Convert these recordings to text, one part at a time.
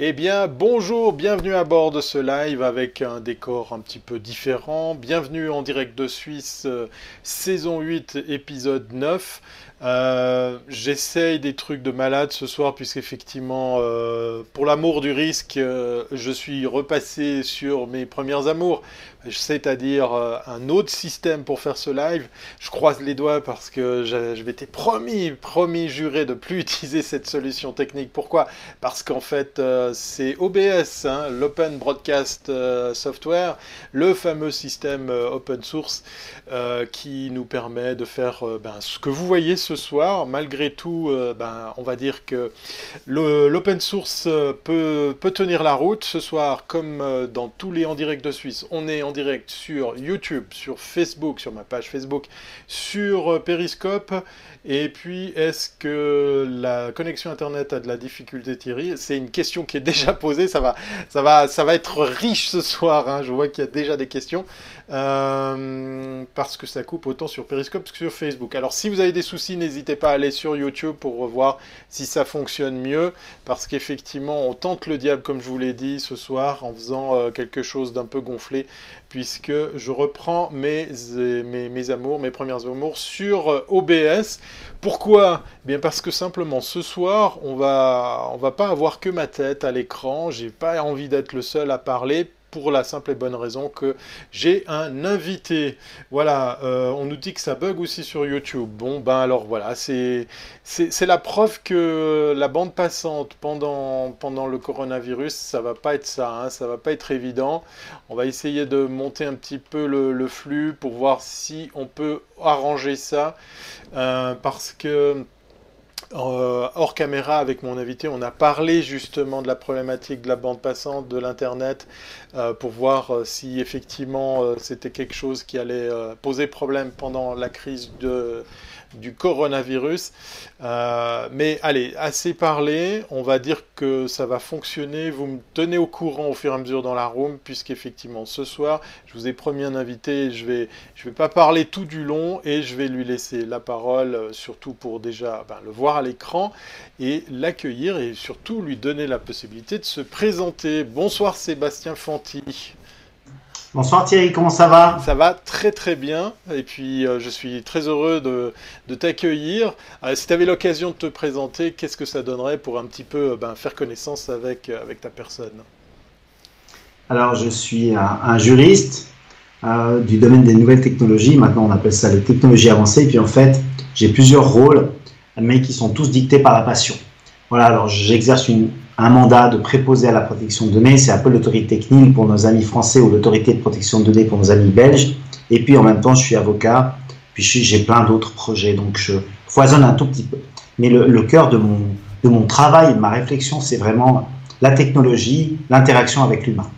Eh bien, bonjour, bienvenue à bord de ce live avec un décor un petit peu différent. Bienvenue en direct de Suisse, euh, saison 8, épisode 9. Euh, j'essaye des trucs de malade ce soir, puisqu'effectivement, euh, pour l'amour du risque, je suis repassé sur mes premières amours c'est-à-dire euh, un autre système pour faire ce live. Je croise les doigts parce que je, m'étais promis, promis, juré de plus utiliser cette solution technique. Pourquoi? Parce qu'en fait, euh, c'est OBS, hein, l'Open Broadcast euh, Software, le fameux système open source qui nous permet de faire ben, ce que vous voyez ce soir. Malgré tout, ben, on va dire que l'open source peut, tenir la route ce soir, comme dans tous les en direct de Suisse. On est sur YouTube, sur Facebook, sur ma page Facebook, sur euh, Periscope. Et puis, est-ce que la connexion Internet a de la difficulté, Thierry? C'est une question qui est déjà posée. Ça va, ça va, ça va être riche ce soir. Hein. Je vois qu'il y a déjà des questions. Euh, parce que ça coupe autant sur Periscope que sur Facebook. Alors si vous avez des soucis, n'hésitez pas à aller sur YouTube pour revoir si ça fonctionne mieux, parce qu'effectivement on tente le diable comme je vous l'ai dit ce soir en faisant euh, quelque chose d'un peu gonflé, puisque je reprends mes, mes, mes amours, mes premières amours sur euh, OBS. Pourquoi? Bien parce que simplement ce soir on va on va pas avoir que ma tête à l'écran. J'ai pas envie d'être le seul à parler pour la simple et bonne raison que j'ai un invité. Voilà, euh, on nous dit que ça bug aussi sur YouTube. Bon, ben alors voilà, c'est la preuve que la bande passante pendant, le coronavirus, ça va pas être ça, hein, ça va pas être évident. On va essayer de monter un petit peu le, flux pour voir si on peut arranger ça, euh, parce que hors caméra avec mon invité, on a parlé justement de la problématique de la bande passante, de l'Internet, euh, pour voir euh, si effectivement c'était quelque chose qui allait poser problème pendant la crise de, du coronavirus. Euh, mais allez, assez parlé, on va dire que ça va fonctionner. Vous me tenez au courant au fur et à mesure dans la room, puisqu'effectivement ce soir, je vous ai promis un invité, je vais, je vais pas parler tout du long et je vais lui laisser la parole, euh, surtout pour déjà ben, le voir à l'écran et l'accueillir et surtout lui donner la possibilité de se présenter. Bonsoir Sébastien Fanti. Bonsoir Thierry, comment ça va? Ça va très très bien. Et puis euh, je suis très heureux de, t'accueillir. Euh, si tu avais l'occasion de te présenter, qu'est-ce que ça donnerait pour un petit peu euh, ben, faire connaissance avec, avec ta personne? Alors je suis un, juriste du domaine des nouvelles technologies, maintenant on appelle ça les technologies avancées, et puis en fait j'ai plusieurs rôles, mais qui sont tous dictés par la passion. Voilà, alors j'exerce une, un mandat de préposer à la protection de données, c'est un peu l'autorité technique pour nos amis français ou l'autorité de protection de données pour nos amis belges. Et puis en même temps, je suis avocat, puis j'ai plein d'autres projets, donc je foisonne un tout petit peu. Mais le, cœur de mon, de mon travail, de ma réflexion, c'est vraiment la technologie, l'interaction avec l'humain.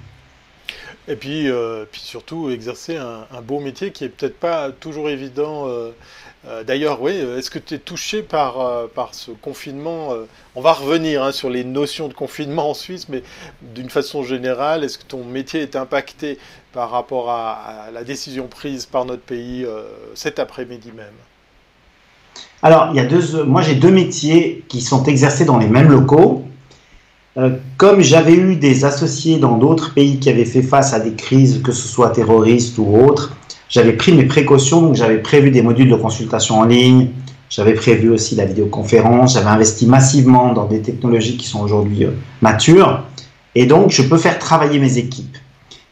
Et puis, euh, puis surtout exercer un, beau métier qui est peut-être pas toujours évident. Euh, euh, d'ailleurs, oui, est-ce que tu es touché par, euh, ce confinement euh, On va revenir hein, sur les notions de confinement en Suisse, mais d'une façon générale, est-ce que ton métier est impacté par rapport à, la décision prise par notre pays cet après-midi même? Alors, il y a moi j'ai deux métiers qui sont exercés dans les mêmes locaux. comme j'avais eu des associés dans d'autres pays qui avaient fait face à des crises, que ce soit terroristes ou autres, j'avais pris mes précautions, donc j'avais prévu des modules de consultation en ligne, j'avais prévu aussi la vidéoconférence, j'avais investi massivement dans des technologies qui sont aujourd'hui euh, matures, et donc je peux faire travailler mes équipes.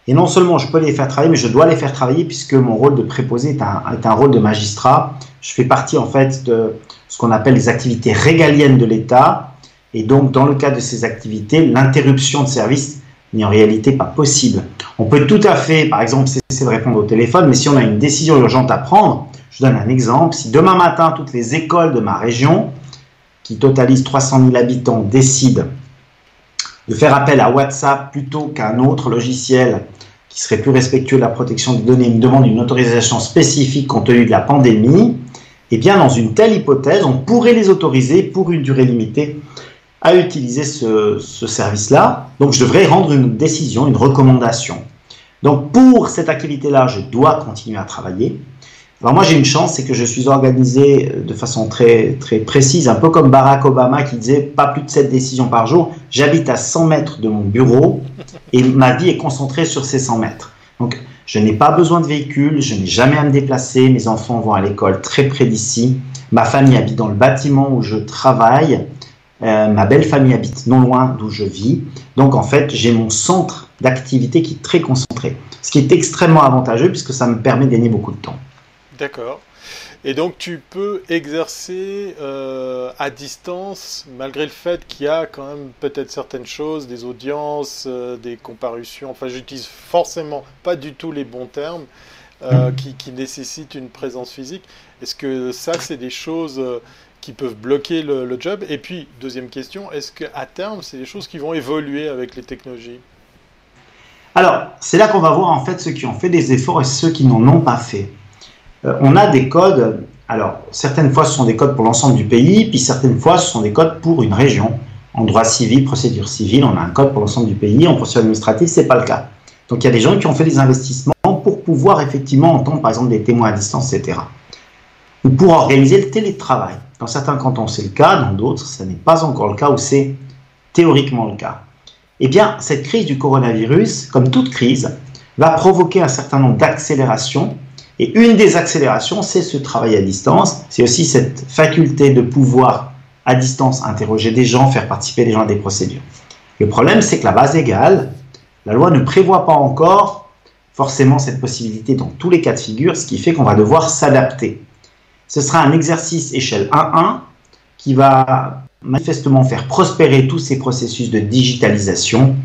Et non seulement je peux les faire travailler, mais je dois les faire travailler puisque mon rôle de préposé est un, est un rôle de magistrat. Je fais partie en fait de ce qu'on appelle les activités régaliennes de l'État. Et donc, dans le cadre de ces activités, l'interruption de service n'est en réalité pas possible. On peut tout à fait, par exemple, de répondre au téléphone, mais si on a une décision urgente à prendre, je donne un exemple, si demain matin, toutes les écoles de ma région, qui totalisent 300 000 habitants, décident de faire appel à WhatsApp plutôt qu'à un autre logiciel qui serait plus respectueux de la protection des données, me demande une autorisation spécifique compte tenu de la pandémie, eh bien, dans une telle hypothèse, on pourrait les autoriser pour une durée limitée à utiliser ce, service-là. Donc, je devrais rendre une décision, une recommandation. Donc, pour cette activité-là, je dois continuer à travailler. Alors moi j'ai une chance, c'est que je suis organisé de façon très, très précise, un peu comme Barack Obama qui disait pas plus de 7 décisions par jour. J'habite à 100 mètres de mon bureau et ma vie est concentrée sur ces 100 mètres. Donc je n'ai pas besoin de véhicule, je n'ai jamais à me déplacer, mes enfants vont à l'école très près d'ici, ma famille habite dans le bâtiment où je travaille, euh, ma belle famille habite non loin d'où je vis. Donc en fait j'ai mon centre d'activité qui est très concentré, ce qui est extrêmement avantageux puisque ça me permet de gagner beaucoup de temps. D'accord. Et donc tu peux exercer euh, à distance, malgré le fait qu'il y a quand même peut-être certaines choses, des audiences, euh, des comparutions, enfin j'utilise forcément pas du tout les bons termes, euh, qui, qui, nécessitent une présence physique. Est-ce que ça, c'est des choses qui peuvent bloquer le, le job? Et puis, deuxième question, est-ce qu'à terme, c'est des choses qui vont évoluer avec les technologies? Alors, c'est là qu'on va voir en fait ceux qui ont fait des efforts et ceux qui n'en ont pas fait. Euh, on a des codes. Alors, certaines fois, ce sont des codes pour l'ensemble du pays, puis certaines fois, ce sont des codes pour une région. En droit civil, procédure civile, on a un code pour l'ensemble du pays. En procédure administrative, c'est pas le cas. Donc, il y a des gens qui ont fait des investissements pour pouvoir effectivement entendre, par exemple, des témoins à distance, etc. Ou pour organiser le télétravail. Dans certains cantons, c'est le cas. Dans d'autres, ce n'est pas encore le cas ou c'est théoriquement le cas. Eh bien, cette crise du coronavirus, comme toute crise, va provoquer un certain nombre d'accélérations et une des accélérations, c'est ce travail à distance. C'est aussi cette faculté de pouvoir à distance interroger des gens, faire participer des gens à des procédures. Le problème, c'est que la base égale, la loi ne prévoit pas encore forcément cette possibilité dans tous les cas de figure, ce qui fait qu'on va devoir s'adapter. Ce sera un exercice échelle 1-1 qui va manifestement faire prospérer tous ces processus de digitalisation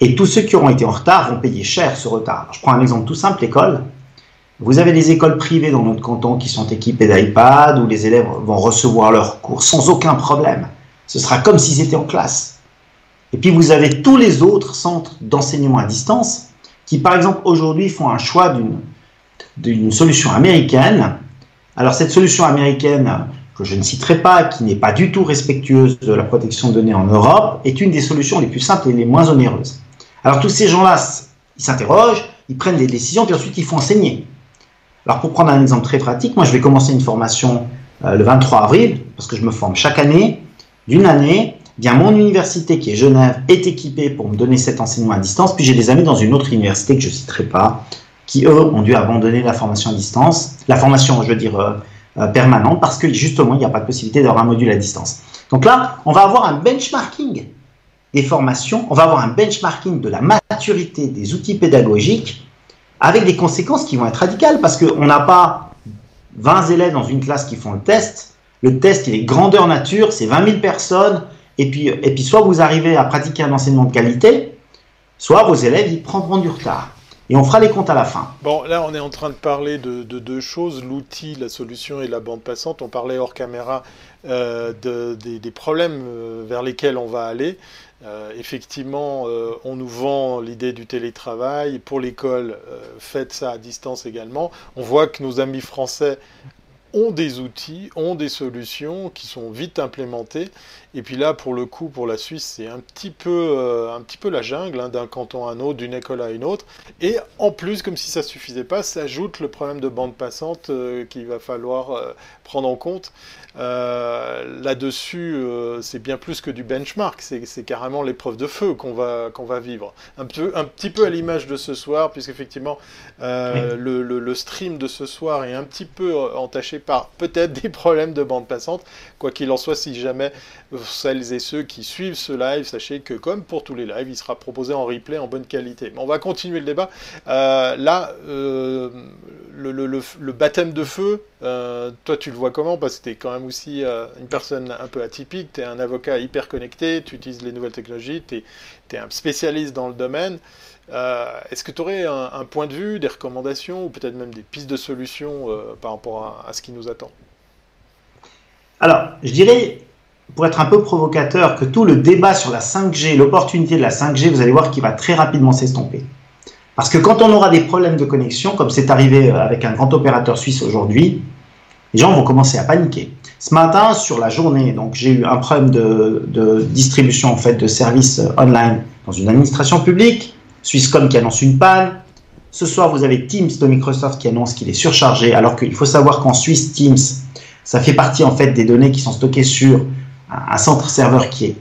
et tous ceux qui auront été en retard vont payer cher ce retard. Je prends un exemple tout simple, l'école. Vous avez des écoles privées dans notre canton qui sont équipées d'iPad où les élèves vont recevoir leurs cours sans aucun problème. Ce sera comme s'ils étaient en classe. Et puis vous avez tous les autres centres d'enseignement à distance qui, par exemple, aujourd'hui font un choix d'une solution américaine. Alors cette solution américaine, que je ne citerai pas, qui n'est pas du tout respectueuse de la protection de données en Europe, est une des solutions les plus simples et les moins onéreuses. Alors tous ces gens-là, ils s'interrogent, ils prennent des décisions, puis ensuite ils font enseigner. Alors pour prendre un exemple très pratique, moi je vais commencer une formation euh, le 23 avril, parce que je me forme chaque année, d'une année, bien mon université qui est Genève est équipée pour me donner cet enseignement à distance, puis j'ai des amis dans une autre université que je ne citerai pas, qui eux ont dû abandonner la formation à distance, la formation je veux dire euh, euh, permanente, parce que justement il n'y a pas de possibilité d'avoir un module à distance. Donc là, on va avoir un benchmarking des formations, on va avoir un benchmarking de la maturité des outils pédagogiques avec des conséquences qui vont être radicales parce qu'on n'a pas 20 élèves dans une classe qui font le test. Le test, il est grandeur nature, c'est 20 000 personnes. Et puis, et puis, soit vous arrivez à pratiquer un enseignement de qualité, soit vos élèves, ils prendront du retard. Et on fera les comptes à la fin. Bon, là, on est en train de parler de, deux choses, l'outil, la solution et la bande passante. On parlait hors caméra euh, des, problèmes euh, vers lesquels on va aller. Euh, effectivement, on nous vend l'idée du télétravail. Pour l'école, faites ça à distance également. On voit que nos amis français ont des outils, ont des solutions qui sont vite implémentées. Et puis là, pour le coup, pour la Suisse, c'est un petit peu, un petit peu la jungle, hein, d'un canton à un autre, d'une école à une autre. Et en plus, comme si ça ne suffisait pas, s'ajoute le problème de bande passante qu'il va falloir prendre en compte. Euh, là-dessus, euh, c'est bien plus que du benchmark, c'est carrément l'épreuve de feu qu'on va, qu'on va vivre. Un, peu, un petit peu à l'image de ce soir, puisqu'effectivement, euh, le, le, stream de ce soir est un petit peu entaché par peut-être des problèmes de bande passante. Quoi qu'il en soit, si jamais celles et ceux qui suivent ce live, sachez que comme pour tous les lives, il sera proposé en replay en bonne qualité. Mais on va continuer le débat. là, le, le, le, baptême de feu, toi tu le vois comment? Parce que es quand même aussi euh, une personne un peu atypique, tu es un avocat hyper connecté, tu utilises les nouvelles technologies, tu es, un spécialiste dans le domaine. Euh, est-ce que tu aurais un, point de vue, des recommandations ou peut-être même des pistes de solutions euh, par rapport à, ce qui nous attend? Alors, je dirais, pour être un peu provocateur, que tout le débat sur la 5G, l'opportunité de la 5G, vous allez voir qu'il va très rapidement s'estomper. Parce que quand on aura des problèmes de connexion, comme c'est arrivé avec un grand opérateur suisse aujourd'hui, les gens vont commencer à paniquer. Ce matin, sur la journée, donc j'ai eu un problème de, distribution en de services online dans une administration publique, Swisscom qui annonce une panne, Ce soir, vous avez Teams de Microsoft qui annonce qu'il est surchargé, alors qu'il faut savoir qu'en Suisse, Teams, ça fait partie en fait des données qui sont stockées sur un centre serveur qui est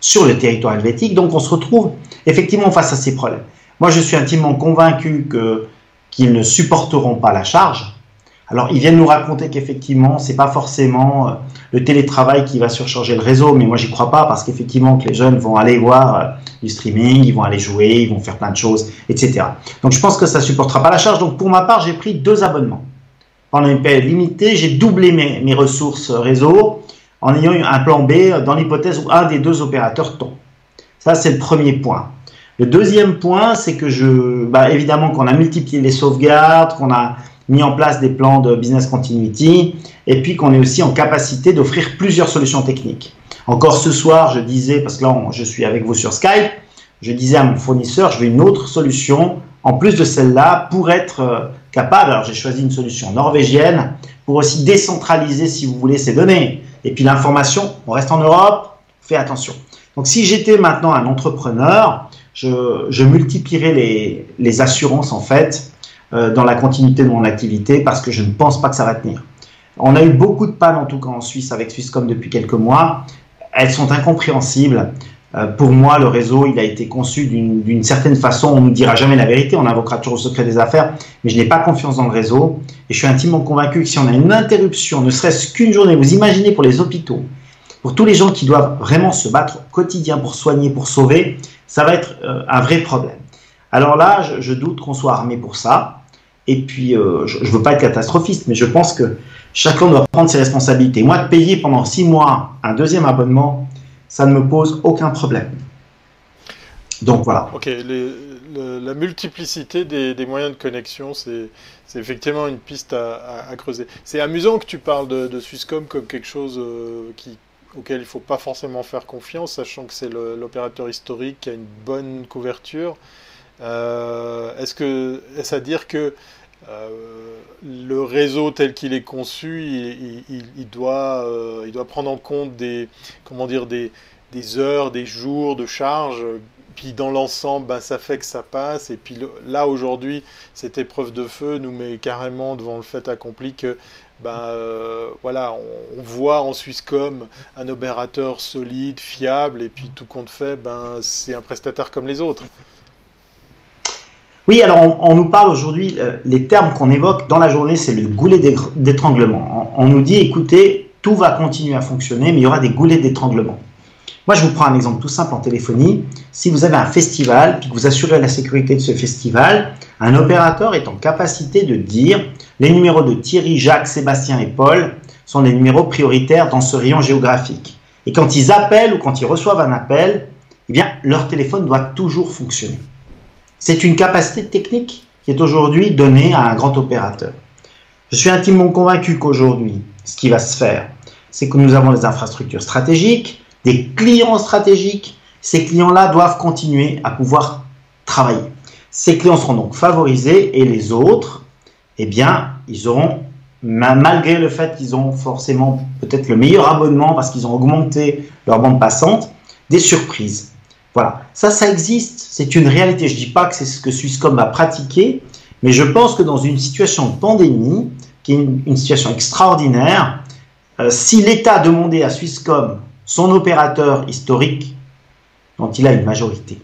sur le territoire helvétique. Donc on se retrouve effectivement face à ces problèmes. Moi, je suis intimement convaincu qu'ils ne supporteront pas la charge. Alors, ils viennent nous raconter qu'effectivement, c'est pas forcément euh, le télétravail qui va surcharger le réseau, mais moi, j'y crois pas parce qu'effectivement, que les jeunes vont aller voir euh, du streaming, ils vont aller jouer, ils vont faire plein de choses, etc. Donc, je pense que ça supportera pas la charge. Donc, pour ma part, j'ai pris deux abonnements. Pendant une période limitée, j'ai doublé mes, mes ressources réseau en ayant un plan B dans l'hypothèse où un des deux opérateurs tombe. Ça, c'est le premier point. Le deuxième point, c'est que je, bah, évidemment, qu'on a multiplié les sauvegardes, qu'on a mis en place des plans de business continuity, et puis qu'on est aussi en capacité d'offrir plusieurs solutions techniques. Encore ce soir, je disais, parce que là, je suis avec vous sur Skype, je disais à mon fournisseur, je veux une autre solution en plus de celle-là pour être euh, capable. Alors, j'ai choisi une solution norvégienne pour aussi décentraliser, si vous voulez, ces données. Et puis l'information, on reste en Europe, fais attention. Donc si j'étais maintenant un entrepreneur, je, multiplierais les, assurances en fait dans la continuité de mon activité parce que je ne pense pas que ça va tenir. On a eu beaucoup de pannes en tout cas en Suisse avec Swisscom depuis quelques mois. Elles sont incompréhensibles. Euh, pour moi, le réseau, il a été conçu d'une certaine façon. On ne dira jamais la vérité, on invoquera toujours le secret des affaires, mais je n'ai pas confiance dans le réseau. Et je suis intimement convaincu que si on a une interruption, ne serait-ce qu'une journée, vous imaginez pour les hôpitaux, pour tous les gens qui doivent vraiment se battre au quotidien pour soigner, pour sauver, ça va être euh, un vrai problème. Alors là, je, doute qu'on soit armé pour ça. Et puis, euh, je ne veux pas être catastrophiste, mais je pense que chacun doit prendre ses responsabilités. Moi, de payer pendant six mois un deuxième abonnement, ça ne me pose aucun problème. Donc voilà. Ok, la multiplicité des, moyens de connexion, c'est effectivement une piste à, creuser. C'est amusant que tu parles de, Swisscom comme quelque chose euh, auquel il ne faut pas forcément faire confiance, sachant que c'est l'opérateur historique qui a une bonne couverture. Euh, est-ce que est-ce à dire que euh, le réseau tel qu'il est conçu, il, doit, il doit prendre en compte des, comment dire, des, heures, des jours de charge. Puis dans l'ensemble, ben, ça fait que ça passe. Et puis là, aujourd'hui, cette épreuve de feu nous met carrément devant le fait accompli que ben, euh, voilà, on, voit en Swisscom un opérateur solide, fiable, et puis tout compte fait, ben, c'est un prestataire comme les autres. Oui, alors on, nous parle aujourd'hui, euh, les termes qu'on évoque dans la journée, c'est le goulet d'étranglement. on, nous dit, écoutez, tout va continuer à fonctionner, mais il y aura des goulets d'étranglement. Moi, je vous prends un exemple tout simple en téléphonie. Si vous avez un festival, puis que vous assurez la sécurité de ce festival, un opérateur est en capacité de dire les numéros de Thierry, Jacques, Sébastien et Paul sont des numéros prioritaires dans ce rayon géographique. Et quand ils appellent ou quand ils reçoivent un appel, eh leur téléphone doit toujours fonctionner. C'est une capacité technique qui est aujourd'hui donnée à un grand opérateur. Je suis intimement convaincu qu'aujourd'hui, ce qui va se faire, c'est que nous avons des infrastructures stratégiques, des clients stratégiques, ces clients-là doivent continuer à pouvoir travailler. Ces clients seront donc favorisés et les autres, eh bien, ils auront, malgré le fait qu'ils ont forcément peut-être le meilleur abonnement parce qu'ils ont augmenté leur bande passante, des surprises. Voilà, ça, ça existe, c'est une réalité. Je ne dis pas que c'est ce que Swisscom a pratiqué, mais je pense que dans une situation de pandémie, qui est une, situation extraordinaire, euh, si l'État demandait à Swisscom son opérateur historique, dont il a une majorité.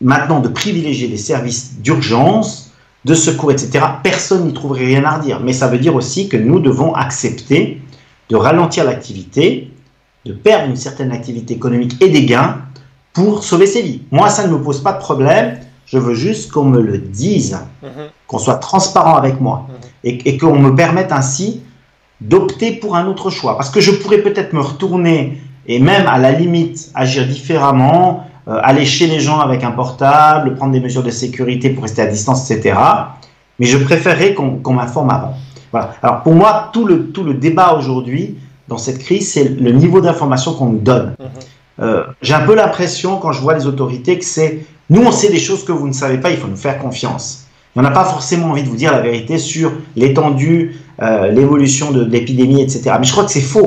Maintenant, de privilégier les services d'urgence, de secours, etc., personne n'y trouverait rien à redire. Mais ça veut dire aussi que nous devons accepter de ralentir l'activité, de perdre une certaine activité économique et des gains pour sauver ses vies. Moi, ça ne me pose pas de problème. Je veux juste qu'on me le dise, mhm. qu'on soit transparent avec moi mhm. et, et qu'on me permette ainsi d'opter pour un autre choix. Parce que je pourrais peut-être me retourner et même à la limite agir différemment, euh, aller chez les gens avec un portable, prendre des mesures de sécurité pour rester à distance, etc. Mais je préférerais qu'on m'informe avant. Voilà. Alors pour moi, tout le, tout le débat aujourd'hui dans cette crise, c'est le niveau d'information qu'on nous donne. Mhm. Euh, j'ai un peu l'impression, quand je vois les autorités, que c'est nous, on sait des choses que vous ne savez pas, il faut nous faire confiance. on n'a pas forcément envie de vous dire la vérité sur l'étendue euh, l'évolution de, l'épidémie, etc. Mais je crois que c'est faux.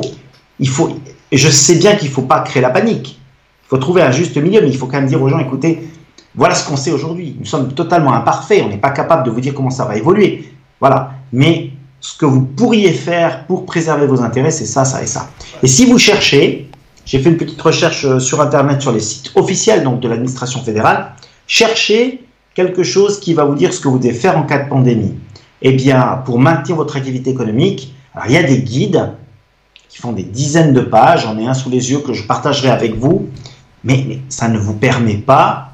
Il faut, je sais bien qu'il ne faut pas créer la panique. Il faut trouver un juste milieu, mais il faut quand même dire aux gens, écoutez, Voilà ce qu'on sait aujourd'hui. Nous sommes totalement imparfaits, on n'est pas capable de vous dire comment ça va évoluer. Voilà. Mais ce que vous pourriez faire pour préserver vos intérêts, c'est ça, ça et ça. Et si vous cherchez, j'ai fait une petite recherche euh, sur Internet sur les sites officiels donc de l'administration fédérale, cherchez quelque chose qui va vous dire ce que vous devez faire en cas de pandémie. Eh bien, pour maintenir votre activité économique, il y a des guides qui font des dizaines de pages, j'en ai un sous les yeux que je partagerai avec vous, mais, ça ne vous permet pas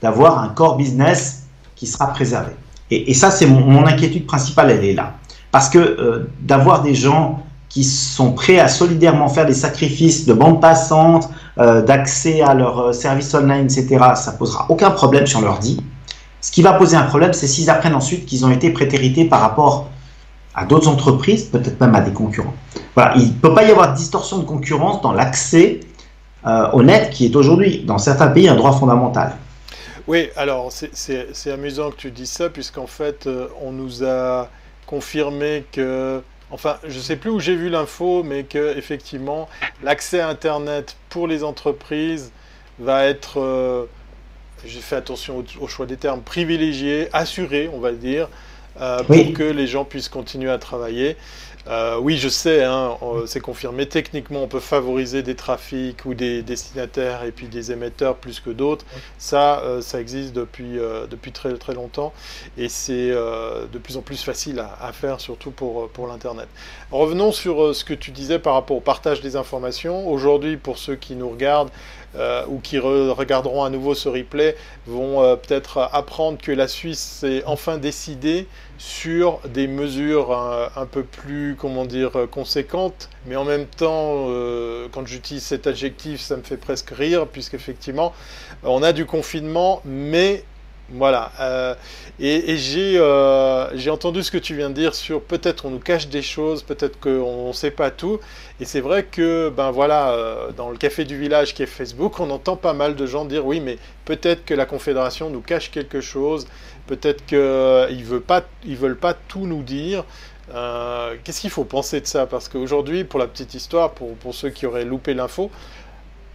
d'avoir un core business qui sera préservé. Et, ça, c'est mon, inquiétude principale, elle est là. Parce que euh, d'avoir des gens qui sont prêts à solidairement faire des sacrifices de bande passante, euh, d'accès à leurs euh, services online, etc., ça posera aucun problème si on leur dit. Ce qui va poser un problème, c'est s'ils apprennent ensuite qu'ils ont été prétérités par rapport à d'autres entreprises, peut-être même à des concurrents. Voilà, il ne peut pas y avoir de distorsion de concurrence dans l'accès euh, au net qui est aujourd'hui, dans certains pays, un droit fondamental. Oui, alors c'est amusant que tu dises ça, puisqu'en fait, on nous a confirmé que Enfin, je ne sais plus où j'ai vu l'info, mais que effectivement, l'accès à Internet pour les entreprises va être, euh, j'ai fait attention au, choix des termes, privilégié, assuré, on va dire, euh, pour que les gens puissent continuer à travailler. Euh, oui, je sais, hein, c'est confirmé. Techniquement, on peut favoriser des trafics ou des destinataires et puis des émetteurs plus que d'autres. Ça, euh, ça existe depuis, euh, depuis très, très longtemps et c'est de plus en plus facile à, faire, surtout pour, pour l'Internet. Revenons sur ce que tu disais par rapport au partage des informations. Aujourd'hui, pour ceux qui nous regardent, ou qui regarderont à nouveau ce replay vont peut-être apprendre que la Suisse s'est enfin décidée sur des mesures un, peu plus, comment dire, conséquentes, mais en même temps, euh, quand j'utilise cet adjectif, ça me fait presque rire, puisqu'effectivement, on a du confinement, mais voilà. Euh, et, euh, j'ai entendu ce que tu viens de dire sur peut-être on nous cache des choses, peut-être qu'on ne sait pas tout. Et c'est vrai que, ben voilà, dans le café du village qui est Facebook, on entend pas mal de gens dire oui, mais peut-être que la Confédération nous cache quelque chose. Peut-être qu'ils ne veulent, pas, veulent pas tout nous dire. Euh, qu'est-ce qu'il faut penser de ça? Parce qu'aujourd'hui, pour la petite histoire, pour, ceux qui auraient loupé l'info,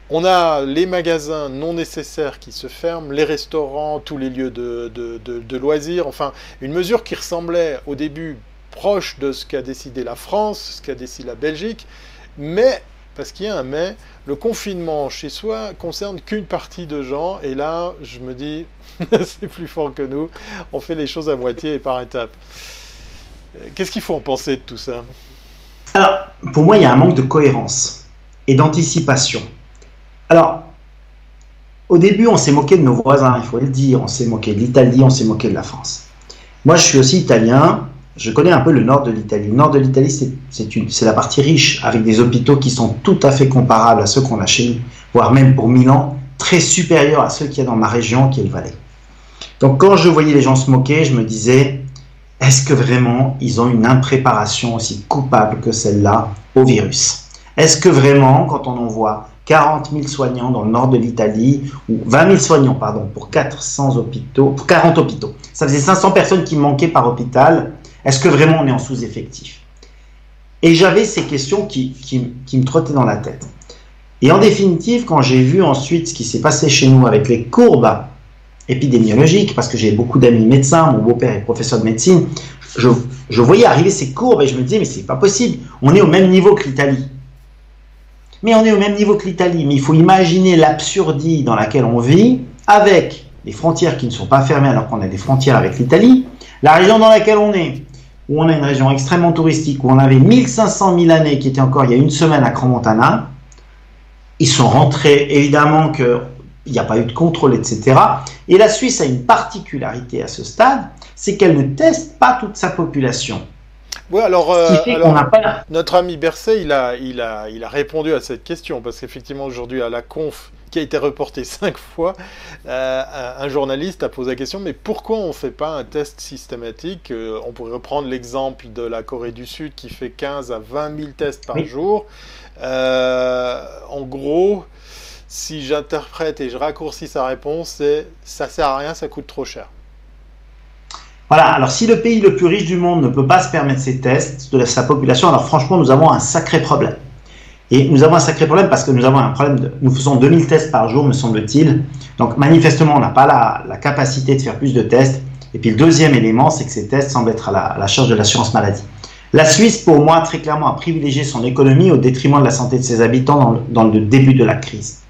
on a les magasins non nécessaires qui se ferment, les restaurants, tous les lieux de, de loisirs, enfin, une mesure qui ressemblait au début proche de ce qu'a décidé la France, ce qu'a décidé la Belgique, mais parce qu'il y a un mais, le confinement chez soi concerne qu'une partie de gens, et là, je me dis, c'est plus fort que nous, on fait les choses à moitié et par étapes. Qu'est-ce qu'il faut en penser de tout ça? Alors, pour moi, il y a un manque de cohérence et d'anticipation. Alors, au début, on s'est moqué de nos voisins, il faut le dire, on s'est moqué de l'Italie, on s'est moqué de la France. Moi, je suis aussi italien, je connais un peu le nord de l'Italie. Le nord de l'Italie, c'est la partie riche, avec des hôpitaux qui sont tout à fait comparables à ceux qu'on a chez nous, voire même pour Milan, très supérieurs à ceux qu'il y a dans ma région, qui est le Valais. Donc quand je voyais les gens se moquer, je me disais, est-ce que vraiment ils ont une impréparation aussi coupable que celle-là au virus? Est-ce que vraiment, quand on envoie 40 000 soignants dans le nord de l'Italie, ou 20 000 soignants, pardon, pour 400 hôpitaux, pour 40 hôpitaux, ça faisait 500 personnes qui manquaient par hôpital, est-ce que vraiment on est en sous-effectif? Et j'avais ces questions qui, me trottaient dans la tête. Et en définitive, quand j'ai vu ensuite ce qui s'est passé chez nous avec les courbes épidémiologiques, parce que j'ai beaucoup d'amis médecins, mon beau-père est professeur de médecine, je, je, voyais arriver ces courbes et je me disais, mais c'est pas possible, on est au même niveau que l'Italie. Mais on est au même niveau que l'Italie, mais il faut imaginer l'absurdie dans laquelle on vit, avec les frontières qui ne sont pas fermées alors qu'on a des frontières avec l'Italie, la région dans laquelle on est, où on a une région extrêmement touristique, où on avait 1500 000 années qui étaient encore il y a une semaine à Crans-Montana, ils sont rentrés, évidemment qu'il n'y a pas eu de contrôle, etc. Et la Suisse a une particularité à ce stade, c'est qu'elle ne teste pas toute sa population. Oui, alors, euh, notre ami Berset, il a, il, a, il a répondu à cette question, parce qu'effectivement, aujourd'hui, à la conf qui a été reporté cinq fois, euh, un journaliste a posé la question, mais pourquoi on ne fait pas un test systématique euh, On pourrait reprendre l'exemple de la Corée du Sud qui fait 15 à 20 000 tests par jour. en gros, si j'interprète et je raccourcis sa réponse, c'est ça sert à rien, ça coûte trop cher. Voilà, alors si le pays le plus riche du monde ne peut pas se permettre ces tests de sa population, alors franchement, nous avons un sacré problème. Et nous avons un sacré problème parce que nous avons un problème nous faisons 2000 tests par jour, me semble-t-il. Donc manifestement, on n'a pas la, la, capacité de faire plus de tests. Et puis le deuxième élément, c'est que ces tests semblent être à la, charge de l'assurance maladie. La Suisse, pour moi, très clairement, a privilégié son économie au détriment de la santé de ses habitants dans le début de la crise.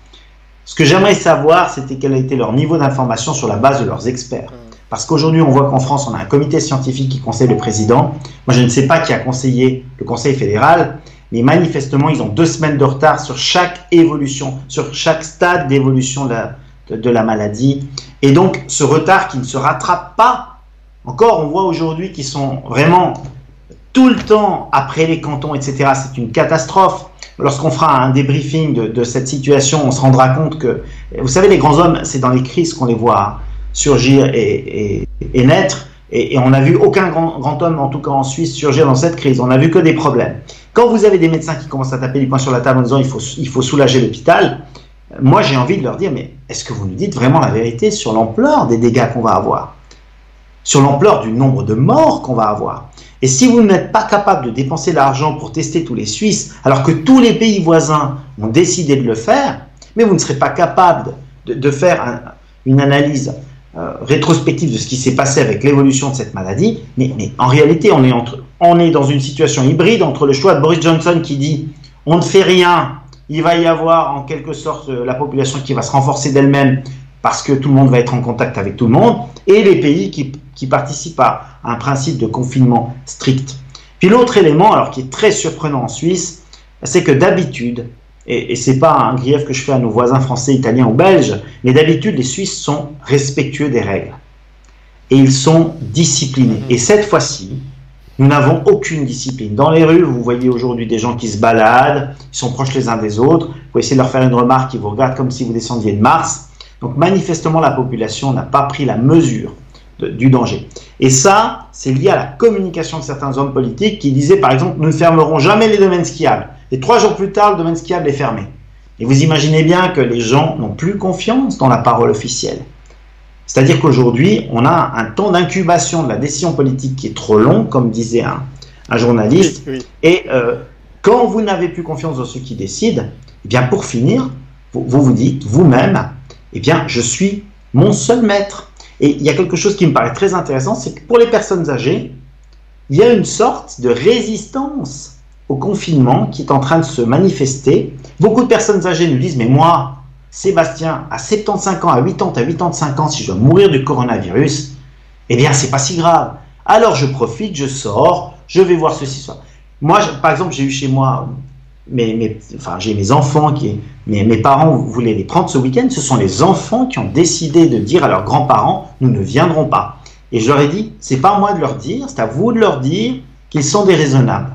Ce que j'aimerais savoir, c'était quel a été leur niveau d'information sur la base de leurs experts. Parce qu'aujourd'hui, on voit qu'en France, on a un comité scientifique qui conseille le président. Moi, je ne sais pas qui a conseillé le Conseil fédéral, mais manifestement, ils ont deux semaines de retard sur chaque évolution, sur chaque stade d'évolution de la, maladie. Et donc, ce retard qui ne se rattrape pas, encore, on voit aujourd'hui qu'ils sont vraiment tout le temps après les cantons, etc. C'est une catastrophe. Lorsqu'on fera un débriefing de, cette situation, on se rendra compte que, vous savez, les grands hommes, c'est dans les crises qu'on les voit surgir et, naître. Et, et, on n'a vu aucun grand, grand, homme, en tout cas en Suisse, surgir dans cette crise. On n'a vu que des problèmes. Quand vous avez des médecins qui commencent à taper du poing sur la table en disant il faut, il faut soulager l'hôpital, moi j'ai envie de leur dire mais est-ce que vous nous dites vraiment la vérité sur l'ampleur des dégâts qu'on va avoir? Sur l'ampleur du nombre de morts qu'on va avoir? Et si vous n'êtes pas capable de dépenser l'argent pour tester tous les Suisses, alors que tous les pays voisins ont décidé de le faire, mais vous ne serez pas capable de, faire un, une analyse euh, rétrospective de ce qui s'est passé avec l'évolution de cette maladie, mais, en réalité, on est, on est dans une situation hybride entre le choix de Boris Johnson qui dit on ne fait rien, il va y avoir en quelque sorte la population qui va se renforcer d'elle-même parce que tout le monde va être en contact avec tout le monde, et les pays qui, qui participent à un principe de confinement strict. Puis l'autre élément, alors qui est très surprenant en Suisse, c'est que d'habitude, et, et c'est pas un grief que je fais à nos voisins français, italiens ou belges, mais d'habitude les Suisses sont respectueux des règles et ils sont disciplinés. Et cette fois-ci, nous n'avons aucune discipline. Dans les rues, vous voyez aujourd'hui des gens qui se baladent, ils sont proches les uns des autres. Vous essayez de leur faire une remarque, ils vous regardent comme si vous descendiez de Mars. Donc manifestement, la population n'a pas pris la mesure de, du danger. Et ça, c'est lié à la communication de certains hommes politiques qui disaient, par exemple, nous ne fermerons jamais les domaines skiables. Et trois jours plus tard, le domaine skiable est fermé. Et vous imaginez bien que les gens n'ont plus confiance dans la parole officielle. C'est-à-dire qu'aujourd'hui, on a un temps d'incubation de la décision politique qui est trop long, comme disait un, un journaliste. Oui, oui. Et euh, quand vous n'avez plus confiance dans ceux qui décident, eh bien pour finir, vous vous, vous dites vous-même, eh bien je suis mon seul maître. Et il y a quelque chose qui me paraît très intéressant, c'est que pour les personnes âgées, il y a une sorte de résistance au confinement qui est en train de se manifester. Beaucoup de personnes âgées nous disent, mais moi, Sébastien, à 75 ans, à 80, à 85 ans, si je dois mourir du coronavirus, eh bien, c'est pas si grave. Alors, je profite, je sors, je vais voir ceci. Moi, par exemple, j'ai eu chez moi, mes, mes, enfin, j'ai mes enfants, qui, mes, mes parents voulaient les prendre ce week-end. Ce sont les enfants qui ont décidé de dire à leurs grands-parents, nous ne viendrons pas. Et je leur ai dit, c'est pas à moi de leur dire, c'est à vous de leur dire qu'ils sont déraisonnables.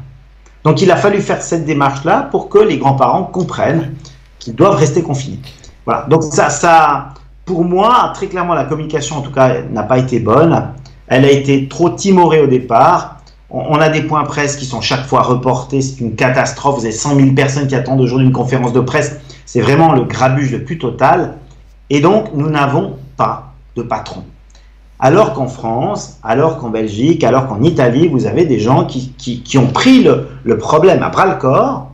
Donc il a fallu faire cette démarche-là pour que les grands-parents comprennent qu'ils doivent rester confinés. Voilà. Donc ça, ça, pour moi, très clairement, la communication, en tout cas, n'a pas été bonne. Elle a été trop timorée au départ. On a des points presse qui sont chaque fois reportés. C'est une catastrophe. Vous avez 100 000 personnes qui attendent aujourd'hui une conférence de presse. C'est vraiment le grabuge le plus total. Et donc, nous n'avons pas de patron. Alors qu'en France, alors qu'en Belgique, alors qu'en Italie, vous avez des gens qui, qui, ont pris le, le, problème à bras le corps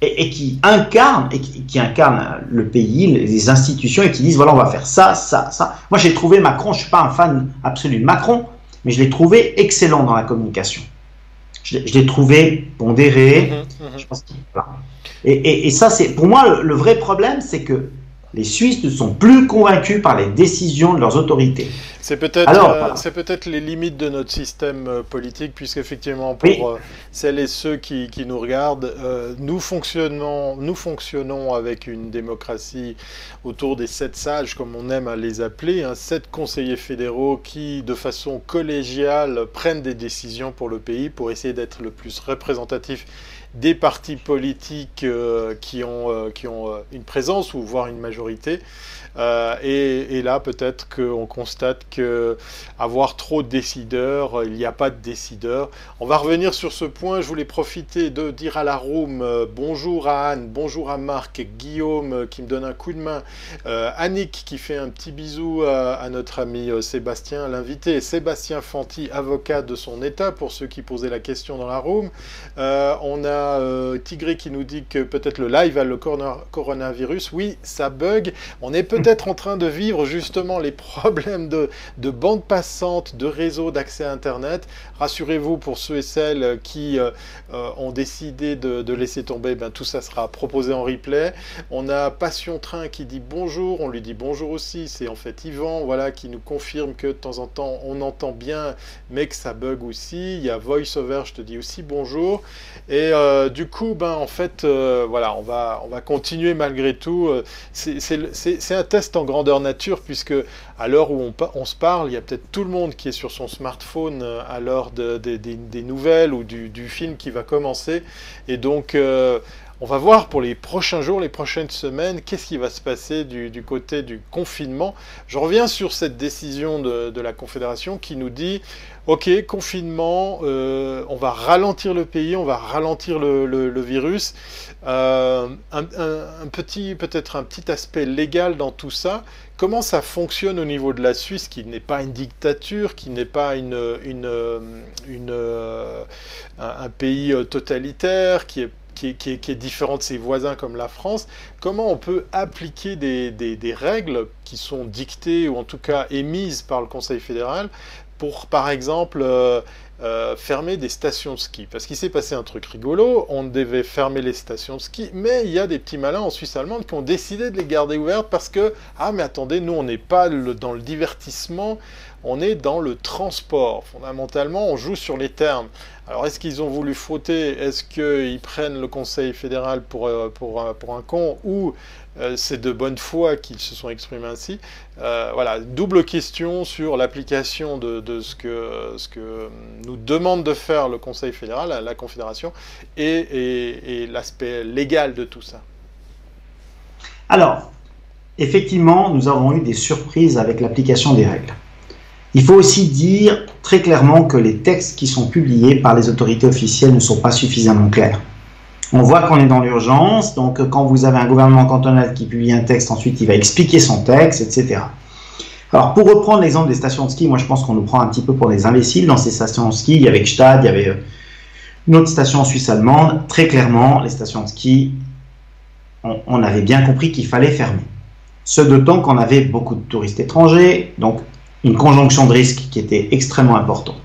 et, qui incarnent et qui, qui, incarnent le pays, les institutions et qui disent voilà on va faire ça, ça, ça. Moi j'ai trouvé Macron, je suis pas un fan absolu de Macron, mais je l'ai trouvé excellent dans la communication. Je, je l'ai trouvé pondéré. Mmh, mmh. Je pense voilà. et, et, et, ça c'est pour moi le, le vrai problème, c'est que les Suisses ne sont plus convaincus par les décisions de leurs autorités. C'est peut-être euh, c'est peut-être les limites de notre système euh, politique, puisqu'effectivement, pour oui. euh, celles et ceux qui, qui nous regardent, nous, fonctionnons, nous fonctionnons avec une démocratie autour des sept sages, comme on aime à les appeler, hein, sept conseillers fédéraux qui, de façon collégiale, prennent des décisions pour le pays pour essayer d'être le plus représentatif des partis politiques euh, qui ont, euh, qui ont euh, une présence ou voire une majorité. Et, là, peut-être qu'on constate que avoir trop de décideurs, il n'y a pas de décideurs. On va revenir sur ce point. Je voulais profiter de dire à la room bonjour à Anne, bonjour à Marc, Guillaume qui me donne un coup de main, Annick qui fait un petit bisou à, notre ami Sébastien, l'invité, Sébastien Fanti, avocat de son État, pour ceux qui posaient la question dans la room. on a Tigré qui nous dit que peut-être le live a le coronavirus. Oui, ça bug. On est peut-être en train de vivre justement les problèmes de, bande passante, de réseau, d'accès à Internet. Rassurez-vous pour ceux et celles qui euh, euh, ont décidé de, laisser tomber, ben, tout ça sera proposé en replay. On a Passion Train qui dit bonjour, on lui dit bonjour aussi. C'est en fait Yvan voilà, qui nous confirme que de temps en temps on entend bien, mais que ça bug aussi. Il y a VoiceOver, je te dis aussi bonjour. Et euh, du coup, ben, en fait, voilà, on va, on va continuer malgré tout. C'est un test en grandeur nature, puisque à l'heure où on, se parle, il y a peut-être tout le monde qui est sur son smartphone euh, à l'heure des nouvelles ou du, film qui va commencer. Et donc, euh, on va voir pour les prochains jours, les prochaines semaines, qu'est-ce qui va se passer du, côté du confinement. Je reviens sur cette décision de, la Confédération qui nous dit, OK, confinement, euh, on va ralentir le pays, on va ralentir le, virus. Euh, un, petit, peut-être un petit aspect légal dans tout ça. Comment ça fonctionne au niveau de la Suisse, qui n'est pas une dictature, qui n'est pas euh, un pays totalitaire, qui est qui est, différent de ses voisins comme la France, comment on peut appliquer des, règles qui sont dictées ou en tout cas émises par le Conseil fédéral pour, par exemple, euh, euh, fermer des stations de ski? Parce qu'il s'est passé un truc rigolo, on devait fermer les stations de ski, mais il y a des petits malins en Suisse allemande qui ont décidé de les garder ouvertes parce que, ah mais attendez, nous on n'est pas dans le divertissement, on est dans le transport. Fondamentalement, on joue sur les termes. Alors, est-ce qu'ils ont voulu fauter? Est-ce qu'ils prennent le Conseil fédéral pour, euh, euh, un con? Ou euh, c'est de bonne foi qu'ils se sont exprimés ainsi? Voilà, double question sur l'application de, ce, que, nous demande de faire le Conseil fédéral, la, Confédération, et l'aspect légal de tout ça. Alors, effectivement, nous avons eu des surprises avec l'application des règles. Il faut aussi dire très clairement que les textes qui sont publiés par les autorités officielles ne sont pas suffisamment clairs. On voit qu'on est dans l'urgence, donc quand vous avez un gouvernement cantonal qui publie un texte, ensuite il va expliquer son texte, etc. Alors pour reprendre l'exemple des stations de ski, moi je pense qu'on nous prend un petit peu pour des imbéciles. Dans ces stations de ski, il y avait Gstad, il y avait euh, une autre station Suisse allemande. Très clairement, les stations de ski, on, on avait bien compris qu'il fallait fermer. Ce d'autant qu'on avait beaucoup de touristes étrangers, donc une conjonction de risque qui était extrêmement importante.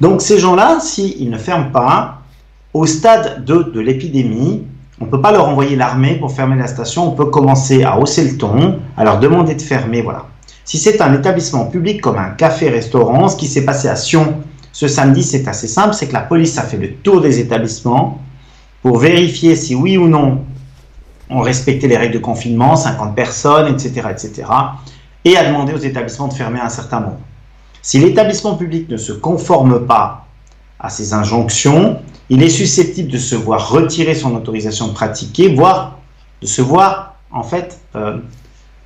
Donc ces gens-là, s'ils ne ferment pas, au stade 2 de l'épidémie, on ne peut pas leur envoyer l'armée pour fermer la station, on peut commencer à hausser le ton, à leur demander de fermer, voilà. Si c'est un établissement public comme un café-restaurant, ce qui s'est passé à Sion ce samedi, c'est assez simple, c'est que la police a fait le tour des établissements pour vérifier si oui ou non on respectait les règles de confinement, 50 personnes, etc., etc et à demander aux établissements de fermer un certain nombre. Si l'établissement public ne se conforme pas à ces injonctions, il est susceptible de se voir retirer son autorisation de pratiquer, voire de se voir en fait euh,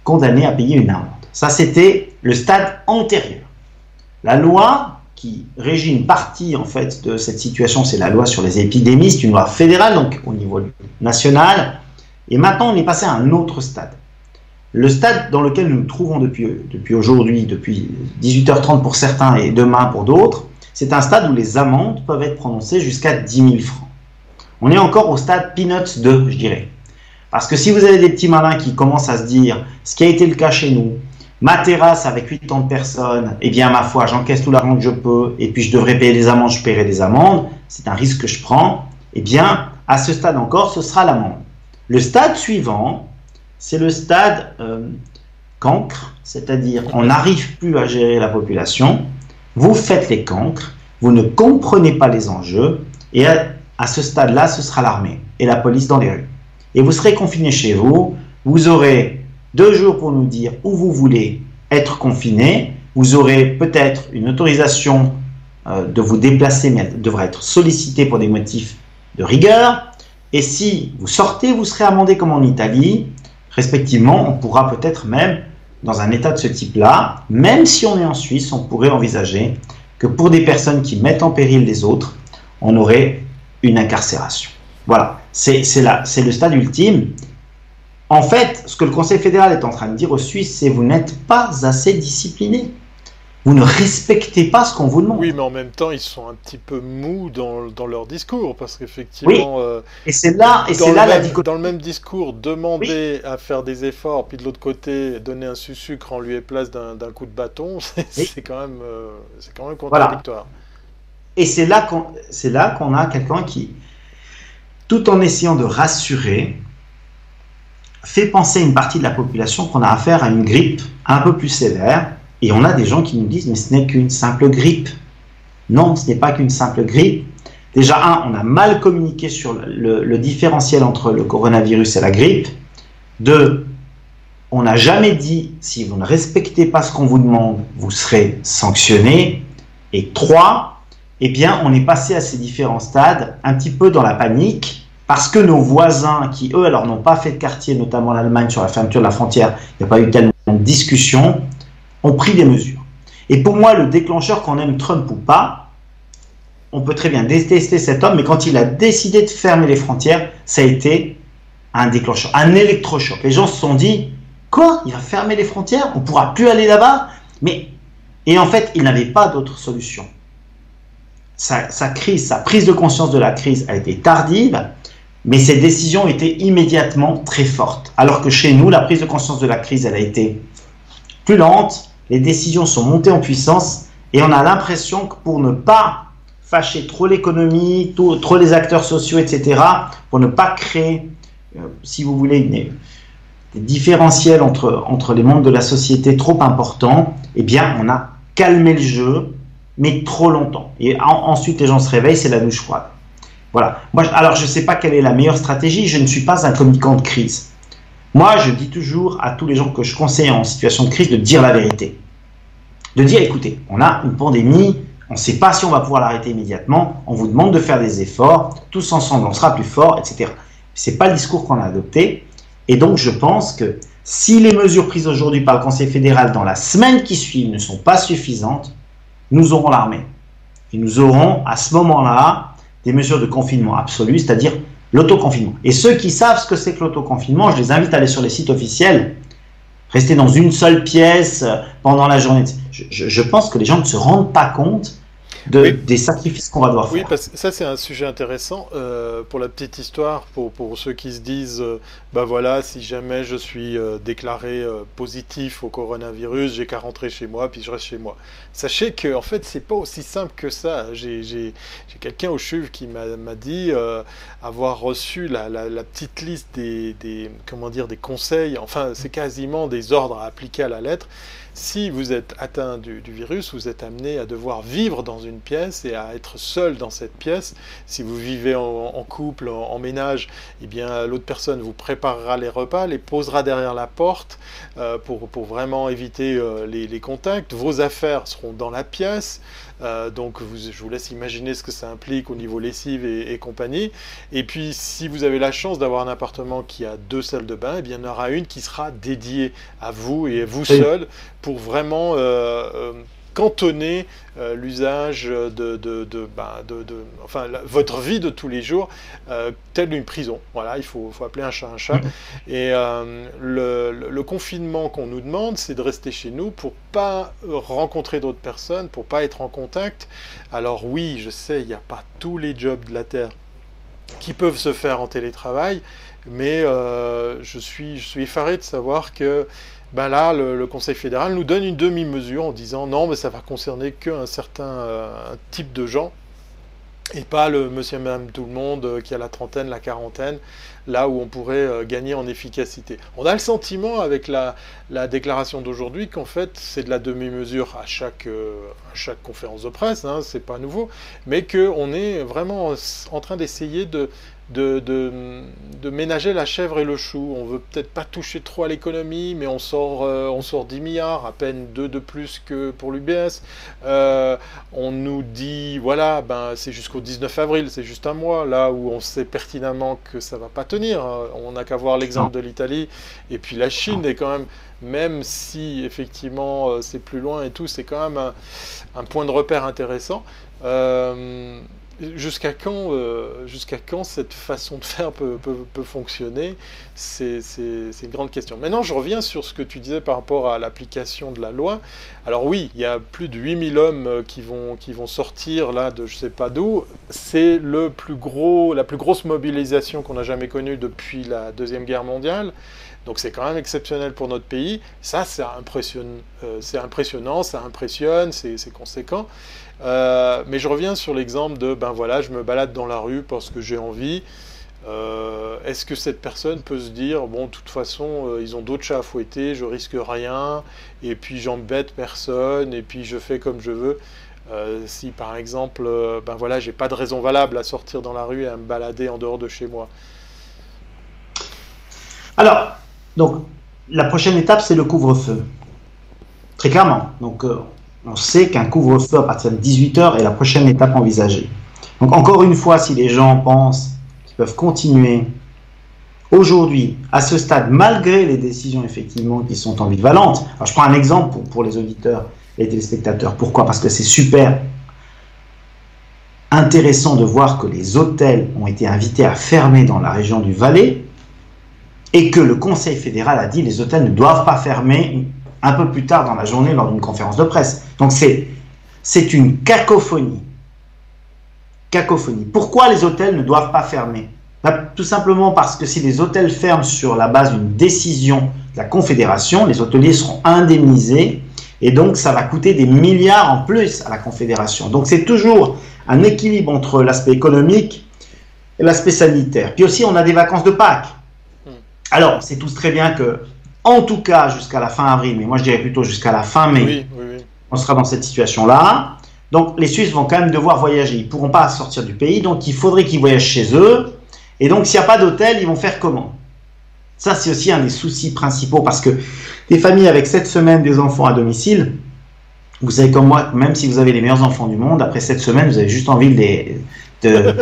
condamné à payer une amende. Ça, c'était le stade antérieur. La loi qui régit une partie en fait de cette situation, c'est la loi sur les épidémies, c'est une loi fédérale, donc au niveau national. Et maintenant, on est passé à un autre stade. Le stade dans lequel nous nous trouvons depuis, aujourd'hui, depuis 18h30 pour certains et demain pour d'autres, c'est un stade où les amendes peuvent être prononcées jusqu'à 10 000 francs. On est encore au stade Peanuts 2, je dirais. Parce que si vous avez des petits malins qui commencent à se dire, ce qui a été le cas chez nous, ma terrasse avec 80 personnes, eh bien ma foi, j'encaisse tout l'argent que je peux, et puis je devrais payer des amendes, je paierai des amendes, c'est un risque que je prends, eh bien à ce stade encore, ce sera l'amende. Le stade suivant, c'est le stade euh, cancre, c'est-à-dire on n'arrive plus à gérer la population, vous faites les cancres, vous ne comprenez pas les enjeux, et à, ce stade-là, ce sera l'armée et la police dans les rues. Et vous serez confiné chez vous, vous aurez deux jours pour nous dire où vous voulez être confiné, vous aurez peut-être une autorisation euh, de vous déplacer, mais elle devra être sollicitée pour des motifs de rigueur. Et si vous sortez, vous serez amendé comme en Italie, Respectivement, on pourra peut-être même dans un état de ce type-là, même si on est en Suisse, on pourrait envisager que pour des personnes qui mettent en péril les autres, on aurait une incarcération. Voilà, c'est le stade ultime. En fait, ce que le Conseil fédéral est en train de dire aux Suisses, c'est vous n'êtes pas assez disciplinés vous ne respectez pas ce qu'on vous demande. Oui, mais en même temps, ils sont un petit peu mous dans, dans leur discours, parce qu'effectivement... Oui. Euh, et c'est là, et c'est là la Dans le même discours, demander à faire des efforts, puis de l'autre côté, donner un sucre en lui et place d'un coup de bâton, c'est quand, même, euh, quand même contradictoire. Et c'est là qu'on qu'on a quelqu'un qui, tout en essayant de rassurer, fait penser à une partie de la population qu'on a affaire à une grippe un peu plus sévère, et on a des gens qui nous disent, mais ce n'est qu'une simple grippe. Non, ce n'est pas qu'une simple grippe. Déjà, un, on a mal communiqué sur le, différentiel entre le coronavirus et la grippe. Deux, on n'a jamais dit, si vous ne respectez pas ce qu'on vous demande, vous serez sanctionné. Et trois, eh bien, on est passé à ces différents stades un petit peu dans la panique, parce que nos voisins, qui eux, alors n'ont pas fait de quartier, notamment l'Allemagne, sur la fermeture de la frontière, il n'y a pas eu tellement de discussion, ont pris des mesures. Et pour moi, le déclencheur, qu'on aime Trump ou pas, on peut très bien détester cet homme, mais quand il a décidé de fermer les frontières, ça a été un déclencheur, un électrochoc. Les gens se sont dit, quoi? Il va fermer les frontières? On ne pourra plus aller là-bas? Mais et en fait, il n'avait pas d'autre solution. Sa, sa, crise, sa prise de conscience de la crise a été tardive, mais ses décisions étaient immédiatement très fortes. Alors que chez nous, la prise de conscience de la crise, elle a été plus lente, les décisions sont montées en puissance et on a l'impression que pour ne pas fâcher trop l'économie, trop les acteurs sociaux, etc., pour ne pas créer, euh, si vous voulez, des, différentiels entre, entre les membres de la société trop importants, eh bien, on a calmé le jeu, mais trop longtemps. Et ensuite, les gens se réveillent, c'est la douche froide. Voilà. Moi, alors, je ne sais pas quelle est la meilleure stratégie, je ne suis pas un communicant de crise. Moi, je dis toujours à tous les gens que je conseille en situation de crise de dire la vérité. De dire, écoutez, on a une pandémie, on ne sait pas si on va pouvoir l'arrêter immédiatement, on vous demande de faire des efforts, tous ensemble on sera plus fort, etc. Ce n'est pas le discours qu'on a adopté. Et donc, je pense que si les mesures prises aujourd'hui par le Conseil fédéral dans la semaine qui suit ne sont pas suffisantes, nous aurons l'armée. Et nous aurons à ce moment-là des mesures de confinement absolu, c'est-à-dire l'autoconfinement. Et ceux qui savent ce que c'est que l'autoconfinement, je les invite à aller sur les sites officiels, rester dans une seule pièce euh, pendant la journée. Je, pense que les gens ne se rendent pas compte des sacrifices qu'on va devoir faire. Oui, parce que ça c'est un sujet intéressant. Euh, pour la petite histoire, pour, pour ceux qui se disent, euh, bah voilà, si jamais je suis euh, déclaré positif au coronavirus, j'ai qu'à rentrer chez moi, puis je reste chez moi. Sachez que en fait c'est pas aussi simple que ça. J'ai quelqu'un au CHUV qui m'a dit avoir reçu la, la, petite liste des, des, comment dire, des conseils, enfin c'est quasiment des ordres à appliquer à la lettre si vous êtes atteint du, virus, vous êtes amené à devoir vivre dans une pièce et à être seul dans cette pièce. Si vous vivez en, couple, en, ménage, eh bien l'autre personne vous préparera les repas, les posera derrière la porte euh, pour, vraiment éviter euh, les, contacts. Vos affaires seront dans la pièce. Euh, donc je vous laisse imaginer ce que ça implique au niveau lessive et, compagnie. Et puis si vous avez la chance d'avoir un appartement qui a deux salles de bain, eh bien il y en aura une qui sera dédiée à vous et à vous seul pour vraiment euh, euh, cantonner euh, l'usage de, de, bah, enfin, votre vie de tous les jours, euh, telle une prison. Voilà, il faut, faut, appeler un chat un chat. Mm-hmm. Et euh, le, le, confinement qu'on nous demande, c'est de rester chez nous pour pas rencontrer d'autres personnes, pour pas être en contact. Alors oui, je sais, il n'y a pas tous les jobs de la Terre qui peuvent se faire en télétravail, mais je, suis, je suis effaré de savoir que ben là, le, Conseil fédéral nous donne une demi-mesure en disant non, mais ça va concerner qu'un certain euh, type de gens, et pas le monsieur et madame tout le monde euh, qui a la trentaine, la quarantaine, là où on pourrait euh, gagner en efficacité. On a le sentiment avec la, déclaration d'aujourd'hui qu'en fait c'est de la demi-mesure à chaque, conférence de presse, hein, c'est pas nouveau, mais qu'on est vraiment en train d'essayer de de, de, ménager la chèvre et le chou. On veut peut-être pas toucher trop à l'économie, mais on sort, euh, on sort 10 milliards, à peine 2 de plus que pour l'UBS. Euh, on nous dit, voilà, ben, c'est jusqu'au 19 avril, c'est juste un mois, là où on sait pertinemment que ça va pas tenir. On n'a qu'à voir l'exemple de l'Italie. Et puis la Chine est quand même, même si effectivement c'est plus loin et tout, c'est quand même un, point de repère intéressant. Jusqu'à quand, euh, jusqu'à quand cette façon de faire peut, fonctionner? C'est, une grande question. Maintenant, je reviens sur ce que tu disais par rapport à l'application de la loi. Alors oui, il y a plus de 8000 hommes euh, qui vont, qui vont sortir là de je sais pas d'où. C'est plus gros, la plus grosse mobilisation qu'on a jamais connue depuis la Deuxième Guerre mondiale. Donc c'est quand même exceptionnel pour notre pays. Ça, euh, c'est impressionnant, ça impressionne, c'est, conséquent. Euh, mais je reviens sur l'exemple de, ben voilà, je me balade dans la rue parce que j'ai envie. Euh, est-ce que cette personne peut se dire, bon, de toute façon, euh, ils ont d'autres chats à fouetter, je risque rien, et puis j'embête personne, et puis je fais comme je veux Si par exemple, ben voilà, j'ai pas de raison valable à sortir dans la rue et à me balader en dehors de chez moi. Alors, donc, la prochaine étape, c'est le couvre-feu. Très clairement. Donc, on sait qu'un couvre-feu à partir de 18h est la prochaine étape envisagée. Donc encore une fois, si les gens pensent qu'ils peuvent continuer aujourd'hui, à ce stade, malgré les décisions effectivement qui sont ambivalentes, alors je prends un exemple pour, les auditeurs et les téléspectateurs. Pourquoi? Parce que c'est super intéressant de voir que les hôtels ont été invités à fermer dans la région du Valais et que le Conseil fédéral a dit les hôtels ne doivent pas fermer un peu plus tard dans la journée lors d'une conférence de presse. Donc c'est, c'est une cacophonie. Cacophonie. Pourquoi les hôtels ne doivent pas fermer? Bah, Tout simplement parce que si les hôtels ferment sur la base d'une décision de la Confédération, les hôteliers seront indemnisés et donc ça va coûter des milliards en plus à la Confédération. Donc c'est toujours un équilibre entre l'aspect économique et l'aspect sanitaire. Puis aussi on a des vacances de Pâques. Hmm. Alors, c'est tous très bien que en tout cas jusqu'à la fin avril, mais moi je dirais plutôt jusqu'à la fin mai, on sera dans cette situation-là. Donc les Suisses vont quand même devoir voyager. Ils ne pourront pas sortir du pays, donc il faudrait qu'ils voyagent chez eux. Et donc s'il n'y a pas d'hôtel, ils vont faire comment? Ça, c'est aussi un des soucis principaux parce que des familles avec 7 semaines des enfants à domicile, vous savez comme moi, même si vous avez les meilleurs enfants du monde, après 7 semaines, vous avez juste envie de,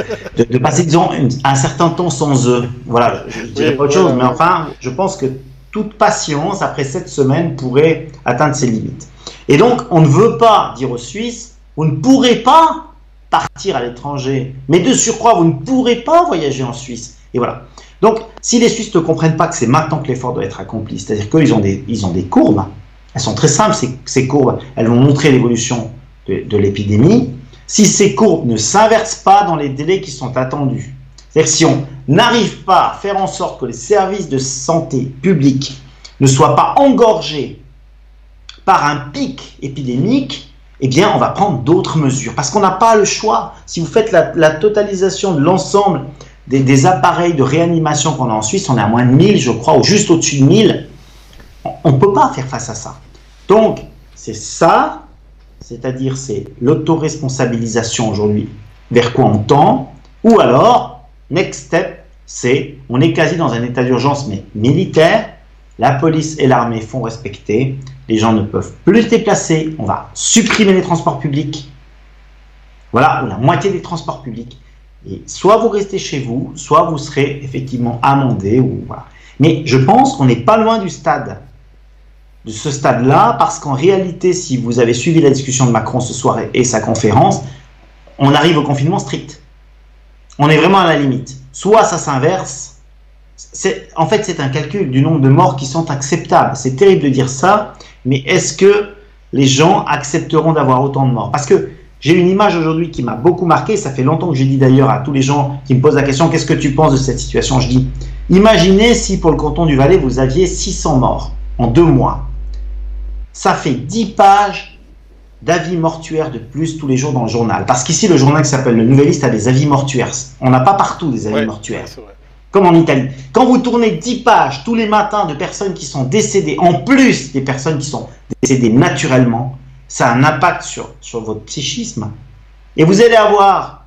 de, passer disons, un certain temps sans eux. Voilà, je dirais pas autre chose, mais enfin, je pense que toute patience, après cette semaine, pourrait atteindre ses limites. Et donc, on ne veut pas dire aux Suisses, vous ne pourrez pas partir à l'étranger, mais de surcroît, vous ne pourrez pas voyager en Suisse. Et voilà. Donc, si les Suisses ne comprennent pas que c'est maintenant que l'effort doit être accompli, c'est-à-dire qu'ils ont des, ont des courbes, elles sont très simples, ces, courbes, elles vont montrer l'évolution de l'épidémie. Si ces courbes ne s'inversent pas dans les délais qui sont attendus, c'est-à-dire si on n'arrive pas à faire en sorte que les services de santé publique ne soient pas engorgés par un pic épidémique, eh bien, on va prendre d'autres mesures. Parce qu'on n'a pas le choix. Si vous faites la, totalisation de l'ensemble des, appareils de réanimation qu'on a en Suisse, on est à moins de 1000, je crois, ou juste au-dessus de 1000. On ne peut pas faire face à ça. Donc, c'est ça, c'est-à-dire c'est l'autoresponsabilisation aujourd'hui, vers quoi on tend, ou alors Next step, c'est on est quasi dans un état d'urgence, mais militaire. La police et l'armée font respecter. Les gens ne peuvent plus se déplacer. On va supprimer les transports publics. Voilà, ou la moitié des transports publics. Et soit vous restez chez vous, soit vous serez effectivement amendé. Voilà. Mais je pense qu'on n'est pas loin du stade, de ce stade-là, parce qu'en réalité, si vous avez suivi la discussion de Macron ce soir et sa conférence, on arrive au confinement strict on est vraiment à la limite. Soit ça s'inverse, en fait c'est un calcul du nombre de morts qui sont acceptables. C'est terrible de dire ça, mais est-ce que les gens accepteront d'avoir autant de morts? Parce que j'ai une image aujourd'hui qui m'a beaucoup marqué, ça fait longtemps que j'ai dit d'ailleurs à tous les gens qui me posent la question, qu'est-ce que tu penses de cette situation? Je dis, imaginez si pour le canton du Valais, vous aviez 600 morts en deux mois. Ça fait 10 pages d'avis mortuaires de plus tous les jours dans le journal. Parce qu'ici, le journal qui s'appelle Le Nouvelliste a des avis mortuaires. On n'a pas partout des avis mortuaires. Comme en Italie. Quand vous tournez 10 pages tous les matins de personnes qui sont décédées, en plus des personnes qui sont décédées naturellement, ça a un impact sur, sur votre psychisme. Et vous allez avoir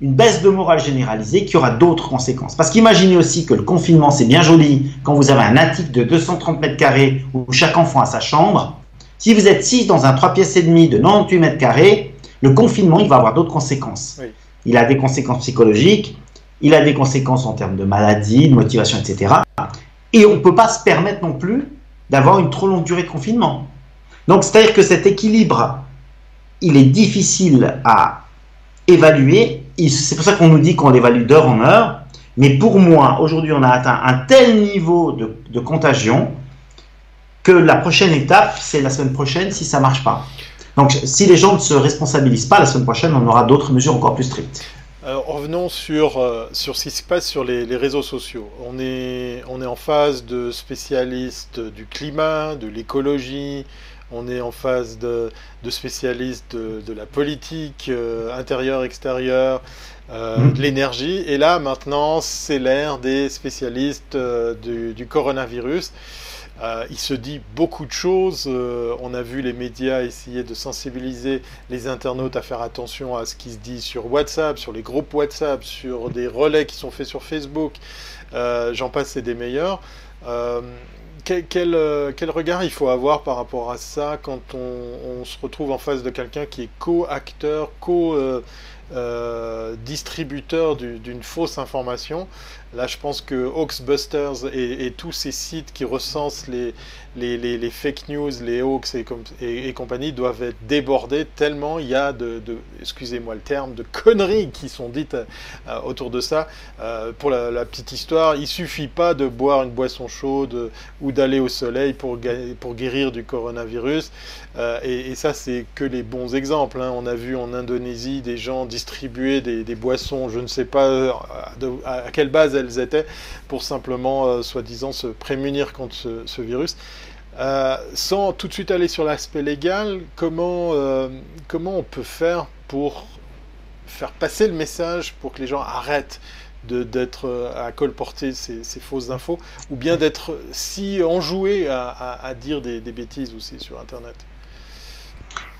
une baisse de morale généralisée qui aura d'autres conséquences. Parce qu'imaginez aussi que le confinement, c'est bien joli quand vous avez un attique de 230 mètres carrés où chaque enfant a sa chambre. Si vous êtes 6 dans un 3 pièces et demi de 98 mètres carrés, le confinement, il va avoir d'autres conséquences. Il a des conséquences psychologiques, il a des conséquences en termes de maladie, de motivation, etc. Et on ne peut pas se permettre non plus d'avoir une trop longue durée de confinement. Donc, c'est-à-dire que cet équilibre, il est difficile à évaluer. C'est pour ça qu'on nous dit qu'on l'évalue d'heure en heure. Mais pour moi, aujourd'hui, on a atteint un tel niveau de, de contagion que la prochaine étape, c'est la semaine prochaine si ça ne marche pas. Donc, si les gens ne se responsabilisent pas, la semaine prochaine, on aura d'autres mesures encore plus strictes. Alors, revenons sur, euh, sur ce qui se passe sur les, réseaux sociaux. On est, on est en phase de spécialistes du climat, de l'écologie, on est en phase de, de spécialistes de, la politique euh, intérieure, extérieure, euh, mmh. de l'énergie. Et là, maintenant, c'est l'ère des spécialistes du, du, coronavirus. Euh, il se dit beaucoup de choses. Euh, on a vu les médias essayer de sensibiliser les internautes à faire attention à ce qui se dit sur WhatsApp, sur les groupes WhatsApp, sur des relais qui sont faits sur Facebook. Euh, j'en passe, c'est des meilleurs. Quel, regard il faut avoir par rapport à ça quand on se retrouve en face de quelqu'un qui est co-acteur, co-distributeur d'une fausse information? Là, je pense que Hawksbusters et, tous ces sites qui recensent les, fake news, les hoax et, compagnie doivent être débordés tellement il y a de, excusez-moi le terme, de conneries qui sont dites euh, autour de ça. Euh, pour la, petite histoire, il suffit pas de boire une boisson chaude ou d'aller au soleil pour, guérir du coronavirus. Euh, et, ça, c'est que les bons exemples. Hein. On a vu en Indonésie des gens distribuer des, boissons, je ne sais pas à quelle base elles étaient, pour simplement, soi-disant, se prémunir contre ce virus. Euh, sans tout de suite aller sur l'aspect légal, comment, euh, comment on peut faire pour faire passer le message pour que les gens arrêtent d'être euh, à colporter ces, fausses infos ou bien d'être si enjoués à, dire des, bêtises aussi sur Internet?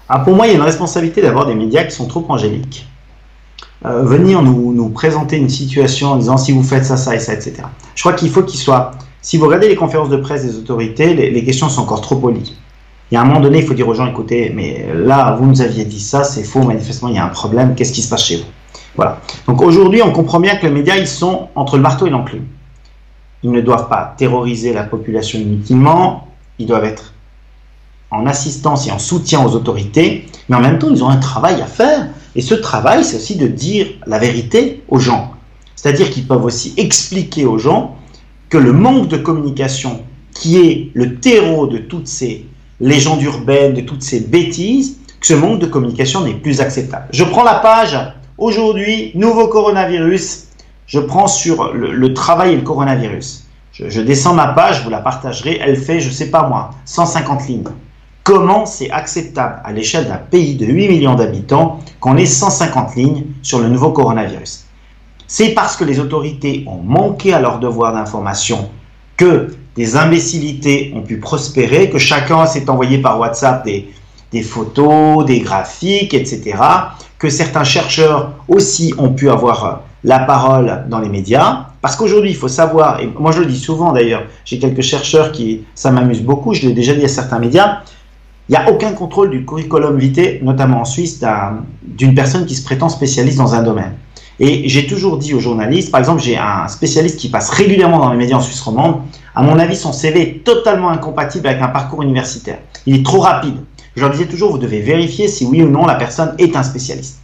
Ah, Pour moi, il y a une responsabilité d'avoir des médias qui sont trop angéliques. Venir nous, nous, présenter une situation en disant si vous faites ça, ça et ça, etc. Je crois qu'il faut qu'ils soient si vous regardez les conférences de presse des autorités, les, questions sont encore trop polies. Il y a un moment donné, il faut dire aux gens, écoutez, mais là, vous nous aviez dit ça, c'est faux, manifestement, il y a un problème, qu'est-ce qui se passe chez vous? Voilà. Donc aujourd'hui, on comprend bien que les médias, ils sont entre le marteau et l'enclume. Ils ne doivent pas terroriser la population inutilement, ils doivent être en assistance et en soutien aux autorités, mais en même temps, ils ont un travail à faire. Et ce travail, c'est aussi de dire la vérité aux gens. C'est-à-dire qu'ils peuvent aussi expliquer aux gens que le manque de communication, qui est le terreau de toutes ces légendes urbaines, de toutes ces bêtises, que ce manque de communication n'est plus acceptable. Je prends la page, aujourd'hui, nouveau coronavirus, je prends sur le, travail et le coronavirus. Je, descends ma page, vous la partagerez, elle fait, je sais pas moi, 150 lignes. Comment c'est acceptable à l'échelle d'un pays de 8 millions d'habitants qu'on ait 150 lignes sur le nouveau coronavirus? C'est parce que les autorités ont manqué à leur devoir d'information que des imbécilités ont pu prospérer, que chacun s'est envoyé par WhatsApp des, des photos, des graphiques, etc. Que certains chercheurs aussi ont pu avoir la parole dans les médias. Parce qu'aujourd'hui, il faut savoir, et moi je le dis souvent d'ailleurs, j'ai quelques chercheurs qui, ça m'amuse beaucoup, je l'ai déjà dit à certains médias, il n'y a aucun contrôle du curriculum vitae, notamment en Suisse, d'une personne qui se prétend spécialiste dans un domaine. Et j'ai toujours dit aux journalistes, par exemple, j'ai un spécialiste qui passe régulièrement dans les médias en Suisse romande. À mon avis, son CV est totalement incompatible avec un parcours universitaire. Il est trop rapide. Je leur disais toujours, vous devez vérifier si oui ou non la personne est un spécialiste.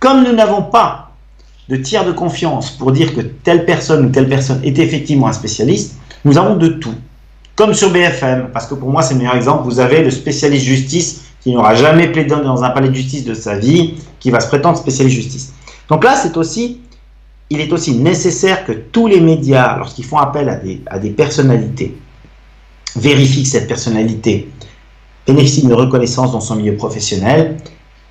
Comme nous n'avons pas de tiers de confiance pour dire que telle personne ou telle personne est effectivement un spécialiste, nous avons de tout. Comme sur BFM, parce que pour moi c'est le meilleur exemple, vous avez le spécialiste justice qui n'aura jamais plaidé dans un palais de justice de sa vie, qui va se prétendre spécialiste justice. Donc là, c'est aussi, il est aussi nécessaire que tous les médias, lorsqu'ils font appel à des, à des personnalités, vérifient que cette personnalité bénéficie d'une reconnaissance dans son milieu professionnel,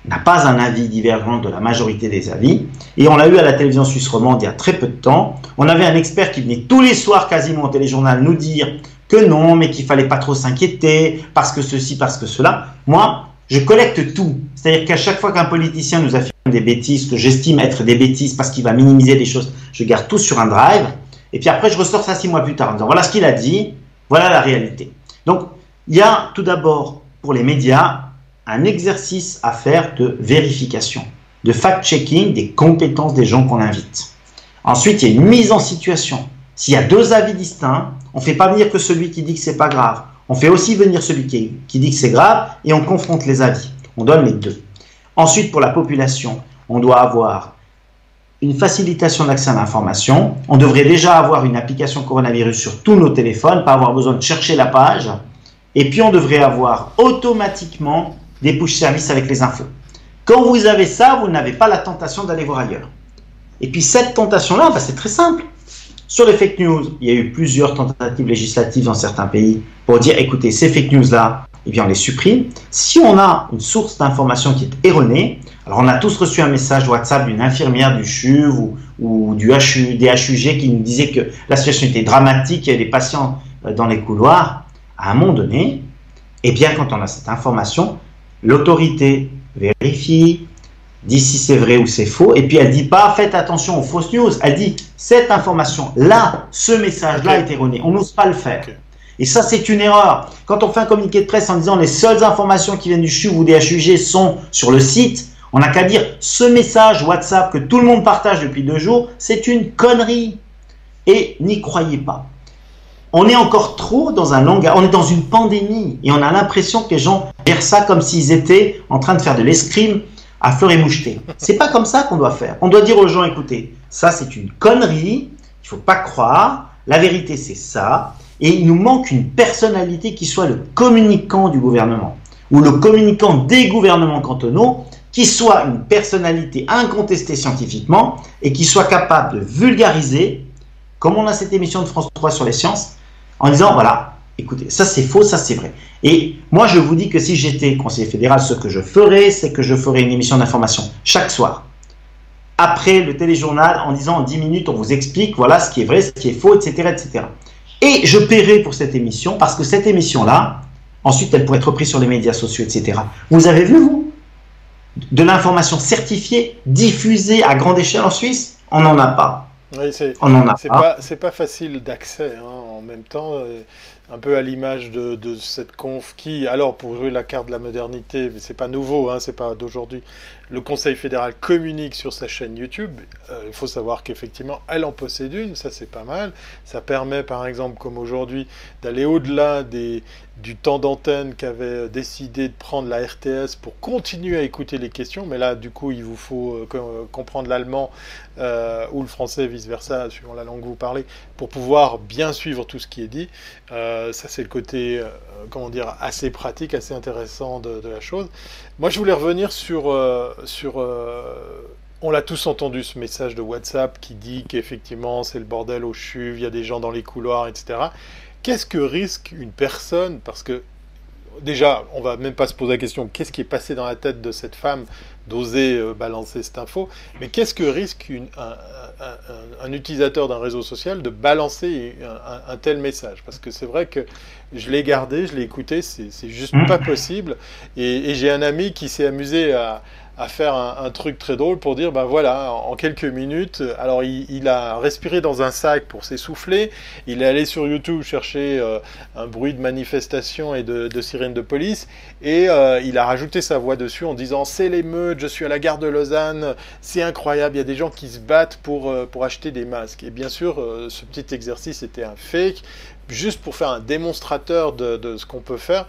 n'a pas un avis divergent de la majorité des avis. Et on l'a eu à la télévision suisse romande il y a très peu de temps. On avait un expert qui venait tous les soirs quasiment au téléjournal nous dire que non, mais qu'il fallait pas trop s'inquiéter, parce que ceci, parce que cela. Moi, je collecte tout. C'est-à-dire qu'à chaque fois qu'un politicien nous affirme des bêtises, que j'estime être des bêtises parce qu'il va minimiser des choses, je garde tout sur un drive. Et puis après, je ressors ça six mois plus tard en disant voilà ce qu'il a dit, voilà la réalité. Donc, il y a tout d'abord pour les médias un exercice à faire de vérification, de fact-checking des compétences des gens qu'on invite. Ensuite, il y a une mise en situation. S'il y a deux avis distincts, on ne fait pas venir que celui qui dit que c'est pas grave. On fait aussi venir celui qui, dit que c'est grave et on confronte les avis. On donne les deux. Ensuite, pour la population, on doit avoir une facilitation d'accès à l'information. On devrait déjà avoir une application coronavirus sur tous nos téléphones, pas avoir besoin de chercher la page. Et puis, on devrait avoir automatiquement des push services avec les infos. Quand vous avez ça, vous n'avez pas la tentation d'aller voir ailleurs. Et puis, cette tentation-là, bah, c'est très simple. Sur les fake news, il y a eu plusieurs tentatives législatives dans certains pays pour dire écoutez, ces fake news-là, eh bien, on les supprime. Si on a une source d'information qui est erronée, alors on a tous reçu un message WhatsApp d'une infirmière du CHUV ou, du des HUG qui nous disait que la situation était dramatique, il y avait des patients euh, dans les couloirs. À un moment donné, eh bien, quand on a cette information, l'autorité vérifie, dit si c'est vrai ou c'est faux, et puis elle dit pas faites attention aux fausses news, elle dit cette information-là, ce message-là est erroné. On n'ose pas le faire. Et ça, c'est une erreur. Quand on fait un communiqué de presse en disant les seules informations qui viennent du CHUV ou des HUG sont sur le site, on n'a qu'à dire ce message WhatsApp que tout le monde partage depuis deux jours, c'est une connerie. Et n'y croyez pas. On est encore trop dans un langage, on est dans une pandémie et on a l'impression que les gens gèrent ça comme s'ils étaient en train de faire de l'escrime à fleur et moucheté. C'est pas comme ça qu'on doit faire. On doit dire aux gens, écoutez, ça c'est une connerie, il faut pas croire, la vérité c'est ça, et il nous manque une personnalité qui soit le communicant du gouvernement ou le communicant des gouvernements cantonaux qui soit une personnalité incontestée scientifiquement et qui soit capable de vulgariser, comme on a cette émission de France 3 sur les sciences, en disant voilà, écoutez, ça c'est faux, ça c'est vrai. Et moi je vous dis que si j'étais conseiller fédéral, ce que je ferais, c'est que je ferais une émission d'information chaque soir, après le téléjournal, en disant en 10 minutes, on vous explique voilà ce qui est vrai, ce qui est faux, etc. etc. Et je paierai pour cette émission parce que cette émission-là, ensuite elle pourrait être reprise sur les médias sociaux, etc. Vous avez vu, vous? De l'information certifiée, diffusée à grande échelle en Suisse, on n'en a pas. Oui, c'est, on en a pas. C'est pas facile d'accès hein, en même temps. Euh, un peu à l'image de, cette conf qui, alors pour jouer la carte de la modernité, c'est pas nouveau, hein, c'est pas d'aujourd'hui, le Conseil fédéral communique sur sa chaîne YouTube. Euh, il faut savoir qu'effectivement, elle en possède une, ça c'est pas mal. Ça permet par exemple, comme aujourd'hui, d'aller au-delà du temps d'antenne qu'avait décidé de prendre la RTS pour continuer à écouter les questions. Mais là, du coup, il vous faut euh, euh, comprendre l'allemand ou le français, vice-versa, suivant la langue que vous parlez, pour pouvoir bien suivre tout ce qui est dit. ça, c'est le côté, comment dire, assez pratique, assez intéressant de, la chose. Moi, je voulais revenir sur sur euh, on l'a tous entendu ce message de WhatsApp qui dit qu'effectivement c'est le bordel au chuve, il y a des gens dans les couloirs, etc. Qu'est-ce que risque une personne Parce que déjà, on va même pas se poser la question qu'est-ce qui est passé dans la tête de cette femme d'oser euh, balancer cette info, mais qu'est-ce que risque un, utilisateur d'un réseau social de balancer un, tel message Parce que c'est vrai que je l'ai gardé, je l'ai écouté, c'est juste mmh. pas possible. et j'ai un ami qui s'est amusé à, à faire un, truc très drôle pour dire, ben voilà, en quelques minutes, alors il, a respiré dans un sac pour s'essouffler, il est allé sur YouTube chercher euh, un bruit de manifestation et de, sirène de police, et euh, il a rajouté sa voix dessus en disant, c'est l'émeute, je suis à la gare de Lausanne, c'est incroyable, il y a des gens qui se battent pour, euh, pour acheter des masques. Et bien sûr, ce petit exercice était un fake, juste pour faire un démonstrateur de, de ce qu'on peut faire.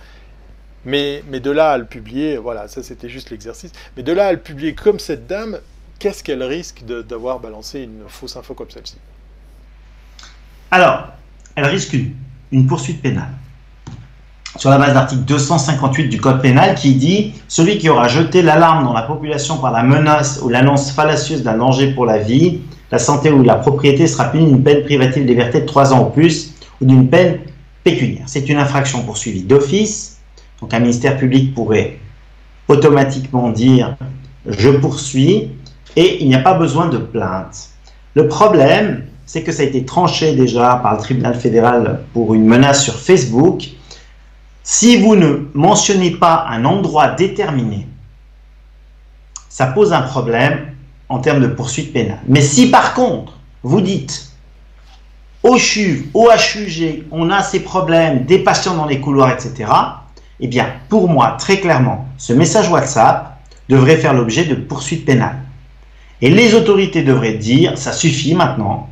Mais, de là à le publier, voilà, ça c'était juste l'exercice. Mais de là à le publier comme cette dame, qu'est-ce qu'elle risque d'avoir balancé une fausse info comme celle-ci? Alors, elle risque une, poursuite pénale sur la base d'article 258 du Code pénal qui dit Celui qui aura jeté l'alarme dans la population par la menace ou l'annonce fallacieuse d'un danger pour la vie, la santé ou la propriété sera puni d'une peine privative de liberté de 3 ans ou plus ou d'une peine pécuniaire. C'est une infraction poursuivie d'office donc un ministère public pourrait automatiquement dire je poursuis et il n'y a pas besoin de plainte. Le problème, c'est que ça a été tranché déjà par le tribunal fédéral pour une menace sur Facebook. Si vous ne mentionnez pas un endroit déterminé, ça pose un problème en termes de poursuite pénale. Mais si par contre, vous dites au CHUV, au HUG, on a ces problèmes, des patients dans les couloirs, etc., eh bien, pour moi, très clairement, ce message WhatsApp devrait faire l'objet de poursuites pénales. Et les autorités devraient dire, ça suffit maintenant,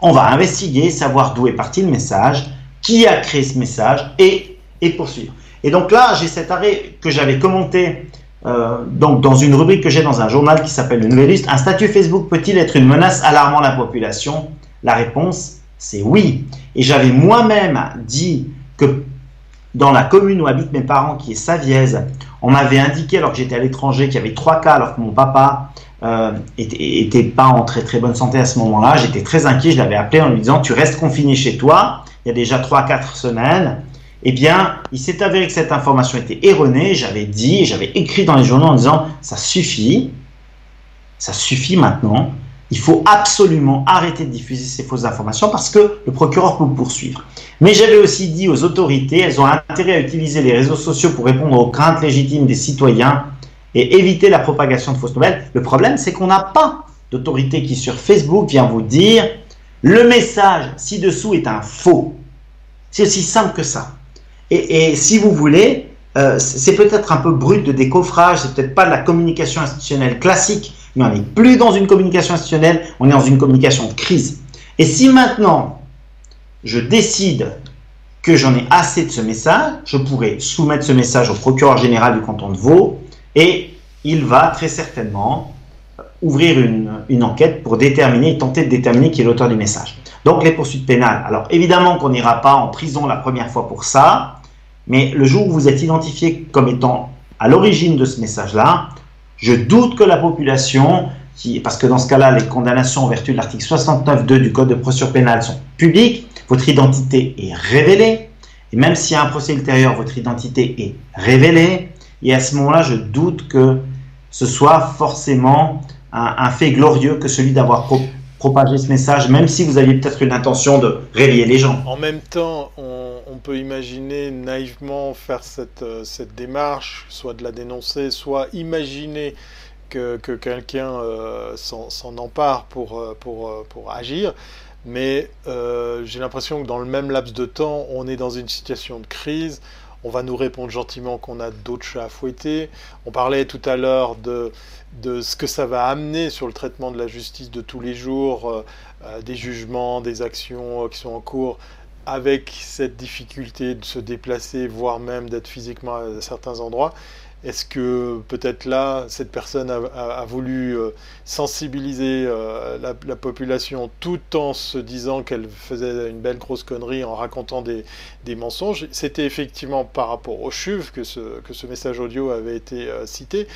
on va investiguer, savoir d'où est parti le message, qui a créé ce message et, et poursuivre. Et donc là, j'ai cet arrêt que j'avais commenté euh, donc dans une rubrique que j'ai dans un journal qui s'appelle Le Nouvelliste. Un statut Facebook peut-il être une menace alarmant la population? La réponse, c'est oui. Et j'avais moi-même dit que dans la commune où habitent mes parents, qui est Savièse, on m'avait indiqué, alors que j'étais à l'étranger, qu'il y avait trois cas, alors que mon papa euh, était, pas en très très bonne santé à ce moment-là. J'étais très inquiet, je l'avais appelé en lui disant Tu restes confiné chez toi, il y a déjà 3-4 semaines. Eh bien, il s'est avéré que cette information était erronée. J'avais dit, j'avais écrit dans les journaux en disant Ça suffit, ça suffit maintenant. Il faut absolument arrêter de diffuser ces fausses informations parce que le procureur peut poursuivre. Mais j'avais aussi dit aux autorités, elles ont intérêt à utiliser les réseaux sociaux pour répondre aux craintes légitimes des citoyens et éviter la propagation de fausses nouvelles. Le problème, c'est qu'on n'a pas d'autorité qui sur Facebook vient vous dire le message ci-dessous est un faux. C'est aussi simple que ça. Et, si vous voulez, euh, c'est peut-être un peu brut de décoffrage, c'est peut-être pas de la communication institutionnelle classique, mais on n'est plus dans une communication institutionnelle, on est dans une communication de crise. Et si maintenant je décide que j'en ai assez de ce message, je pourrais soumettre ce message au procureur général du canton de Vaud et il va très certainement ouvrir une, enquête pour déterminer, tenter de déterminer qui est l'auteur du message. Donc les poursuites pénales. Alors évidemment qu'on n'ira pas en prison la première fois pour ça, mais le jour où vous êtes identifié comme étant à l'origine de ce message-là, je doute que la population, parce que dans ce cas-là, les condamnations en vertu de l'article 69.2 du Code de procédure pénale sont publiques, votre identité est révélée, et même s'il y a un procès ultérieur, votre identité est révélée, et à ce moment-là, je doute que ce soit forcément un, fait glorieux que celui d'avoir propagé ce message, même si vous aviez peut-être une intention de réveiller les gens. En même temps, on, peut imaginer naïvement faire euh, cette, démarche, soit de la dénoncer, soit imaginer que, que quelqu'un euh, s'en empare pour, euh, pour, pour agir. Mais j'ai l'impression que dans le même laps de temps, on est dans une situation de crise on va nous répondre gentiment qu'on a d'autres chats à fouetter. On parlait tout à l'heure de, de ce que ça va amener sur le traitement de la justice de tous les jours, euh, euh, des jugements, des actions euh, qui sont en cours, avec cette difficulté de se déplacer, voire même d'être physiquement à certains endroits. Est-ce que peut-être là, cette personne a, voulu euh, sensibiliser euh, la, population tout en se disant qu'elle faisait une belle grosse connerie en racontant des, mensonges? C'était effectivement par rapport au CHUV que ce, que ce message audio avait été euh, cité.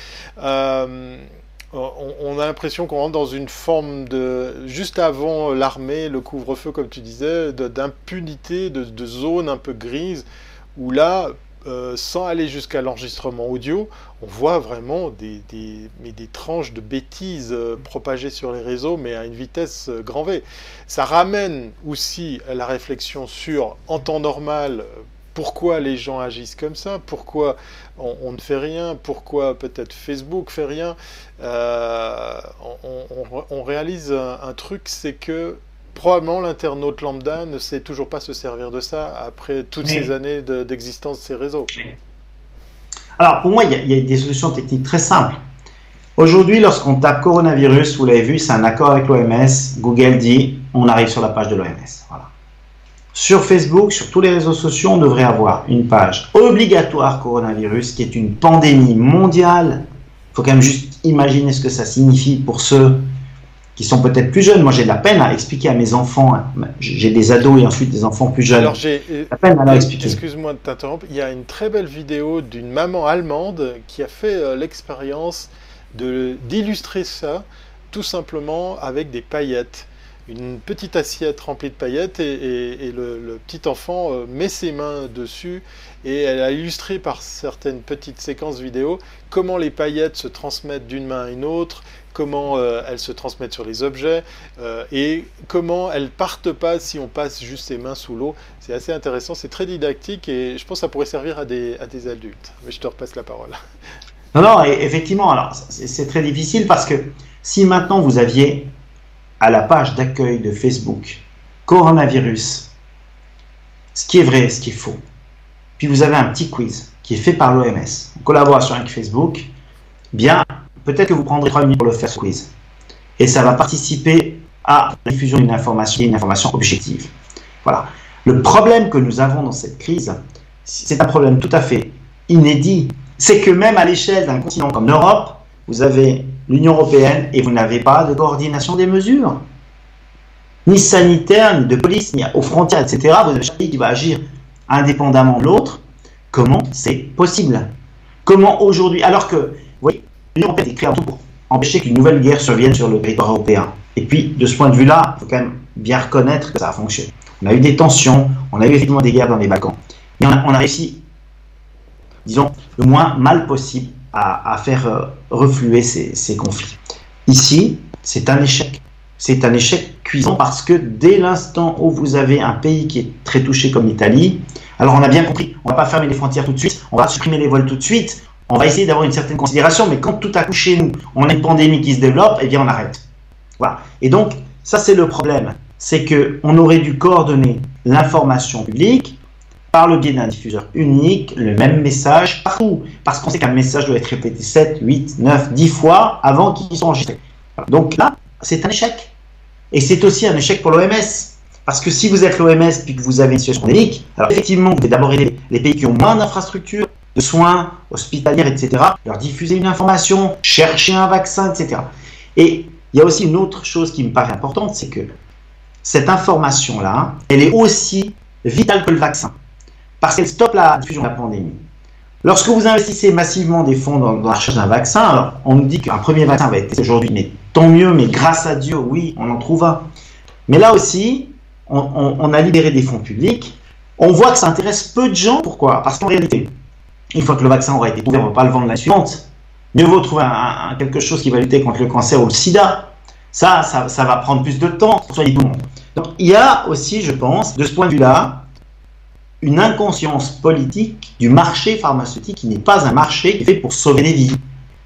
On, a l'impression qu'on rentre dans une forme de, juste avant l'armée, le couvre-feu, comme tu disais, d'impunité, de, de zone un peu grise, où là, euh, sans aller jusqu'à l'enregistrement audio, on voit vraiment des, mais des tranches de bêtises euh, propagées sur les réseaux, mais à une vitesse euh, grand V. Ça ramène aussi à la réflexion sur, en temps normal, pourquoi les gens agissent comme ça, pourquoi on, ne fait rien, pourquoi peut-être Facebook fait rien. on, réalise un truc, c'est que probablement l'internaute lambda ne sait toujours pas se servir de ça après toutes ces années d'existence de, ces réseaux. Alors pour moi, il y, a, des solutions techniques très simples. Aujourd'hui, lorsqu'on tape coronavirus, vous l'avez vu, c'est un accord avec l'OMS. Google dit on arrive sur la page de l'OMS. Voilà. Sur Facebook, sur tous les réseaux sociaux, on devrait avoir une page obligatoire coronavirus qui est une pandémie mondiale. Il faut quand même juste imaginer ce que ça signifie pour ceux qui sont peut-être plus jeunes. Moi, j'ai de la peine à expliquer à mes enfants. J'ai des ados et ensuite des enfants plus jeunes. Alors, j'ai la peine à leur expliquer. Excuse-moi de t'interrompre. Il y a une très belle vidéo d'une maman allemande qui a fait euh, l'expérience d'illustrer ça tout simplement avec des paillettes. Une petite assiette remplie de paillettes et, le, petit enfant euh, met ses mains dessus et elle a illustré par certaines petites séquences vidéo comment les paillettes se transmettent d'une main à une autre, comment euh, elles se transmettent sur les objets euh, et comment elles partent pas si on passe juste ses mains sous l'eau. C'est assez intéressant, c'est très didactique et je pense que ça pourrait servir à des, adultes. Mais je te repasse la parole. Non, non, effectivement, alors c'est très difficile parce que si maintenant vous aviez à la page d'accueil de Facebook coronavirus, ce qui est vrai, ce qui est faux, puis vous avez un petit quiz qui est fait par l'OMS en collaboration avec Facebook, bien peut-être que vous prendrez trois minutes pour le faire ce et ça va participer à la diffusion d'une information, une information objective. Voilà. Le problème que nous avons dans cette crise, c'est un problème tout à fait inédit. C'est que même à l'échelle d'un continent comme l'Europe, vous avez l'Union européenne et vous n'avez pas de coordination des mesures. Ni sanitaire, ni de police, ni aux frontières, etc. Vous avez chaque pays qui va agir indépendamment de l'autre. Comment c'est possible? Comment aujourd'hui, alors que, vous l'Union européenne est créée pour empêcher qu'une nouvelle guerre survienne sur le territoire européen. Et puis, de ce point de vue-là, il faut quand même bien reconnaître que ça a fonctionné. On a eu des tensions, on a eu effectivement des guerres dans les Balkans. Mais on a, réussi, disons, le moins mal possible à, faire euh, refluer ces, conflits. Ici, c'est un échec. C'est un échec cuisant parce que dès l'instant où vous avez un pays qui est très touché comme l'Italie, alors on a bien compris, on va pas fermer les frontières tout de suite, on va supprimer les vols tout de suite, on va essayer d'avoir une certaine considération, mais quand tout à coup chez nous, on a une pandémie qui se développe, eh bien on arrête. Voilà. Et donc, ça c'est le problème. C'est qu'on aurait dû coordonner l'information publique par le biais d'un diffuseur unique, le même message partout. Parce qu'on sait qu'un message doit être répété 7, 8, 9, 10 fois avant qu'il soit enregistré. Donc là, c'est un échec. Et c'est aussi un échec pour l'OMS. Parce que si vous êtes l'OMS puis que vous avez une situation pandémique, alors effectivement, vous devez d'abord aider les pays qui ont moins d'infrastructures, de soins hospitalières, etc., leur diffuser une information, chercher un vaccin, etc. Et il y a aussi une autre chose qui me paraît importante, c'est que cette information-là, elle est aussi vitale que le vaccin, parce qu'elle stoppe la diffusion de la pandémie. Lorsque vous investissez massivement des fonds dans, la recherche d'un vaccin, alors on nous dit qu'un premier vaccin va être aujourd'hui, mais tant mieux, mais grâce à Dieu, oui, on en trouve un. Mais là aussi, on, a libéré des fonds publics. On voit que ça intéresse peu de gens. Pourquoi? Parce qu'en réalité, une fois que le vaccin aura été trouvé, on ne va pas le vendre la suivante. Mieux vaut trouver quelque chose qui va lutter contre le cancer ou le sida. Ça, ça, va prendre plus de temps. Donc, il y a aussi, je pense, de ce point de vue-là, une inconscience politique du marché pharmaceutique qui n'est pas un marché qui est fait pour sauver des vies.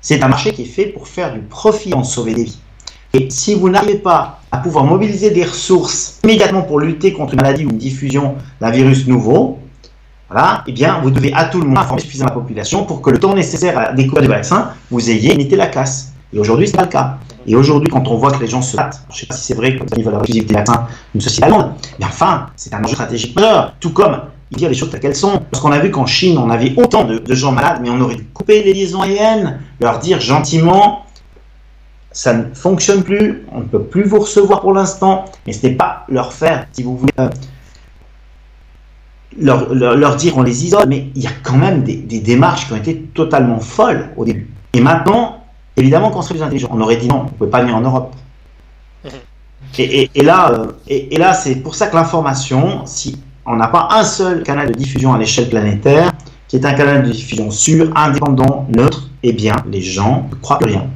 C'est un marché qui est fait pour faire du profit en sauver des vies. Et si vous n'arrivez pas à pouvoir mobiliser des ressources immédiatement pour lutter contre une maladie ou une diffusion d'un virus nouveau, voilà, eh bien, vous devez à tout le monde informer suffisamment la population pour que le temps nécessaire à découvrir du vaccin, vous ayez imité la classe. Et aujourd'hui, ce n'est pas le cas. Et aujourd'hui, quand on voit que les gens se battent, je ne sais pas si c'est vrai que ils veulent la des vaccins d'une société allemande, mais enfin, c'est un enjeu stratégique majeur. Tout comme dire les choses telles qu'elles sont. Parce qu'on a vu qu'en Chine, on avait autant de, de, gens malades, mais on aurait dû couper les liaisons aériennes, leur dire gentiment, ça ne fonctionne plus, on ne peut plus vous recevoir pour l'instant, mais ce n'est pas leur faire, si vous voulez, leur, leur, dire on les isole, mais il y a quand même des, démarches qui ont été totalement folles au début. Et maintenant, évidemment qu'on serait plus intelligent. On aurait dit non, on ne peut pas venir en Europe. Mhm. Et, et, là, euh, et, là c'est pour ça que l'information, si on n'a pas un seul canal de diffusion à l'échelle planétaire, qui est un canal de diffusion sûr, indépendant, neutre, eh bien, les gens ne croient plus rien.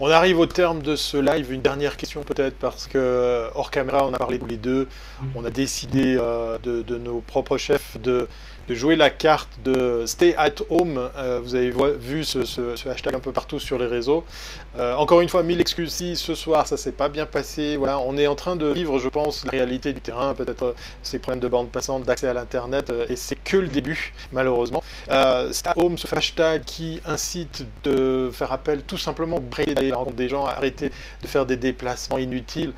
On arrive au terme de ce live. Une dernière question peut-être parce que hors caméra, on a parlé tous les deux. On a décidé euh, de, nos propres chefs de jouer la carte de Stay at Home. Euh, vous avez vu ce, hashtag un peu partout sur les réseaux. Euh, encore une fois, mille excuses si ce soir ça s'est pas bien passé. Voilà, on est en train de vivre, je pense, la réalité du terrain, peut-être euh, ces problèmes de bande passante, d'accès à l'internet, et c'est que le début, malheureusement. At Home, ce hashtag qui incite de faire appel tout simplement, d'aller rencontre des gens, arrêter de faire des déplacements inutiles.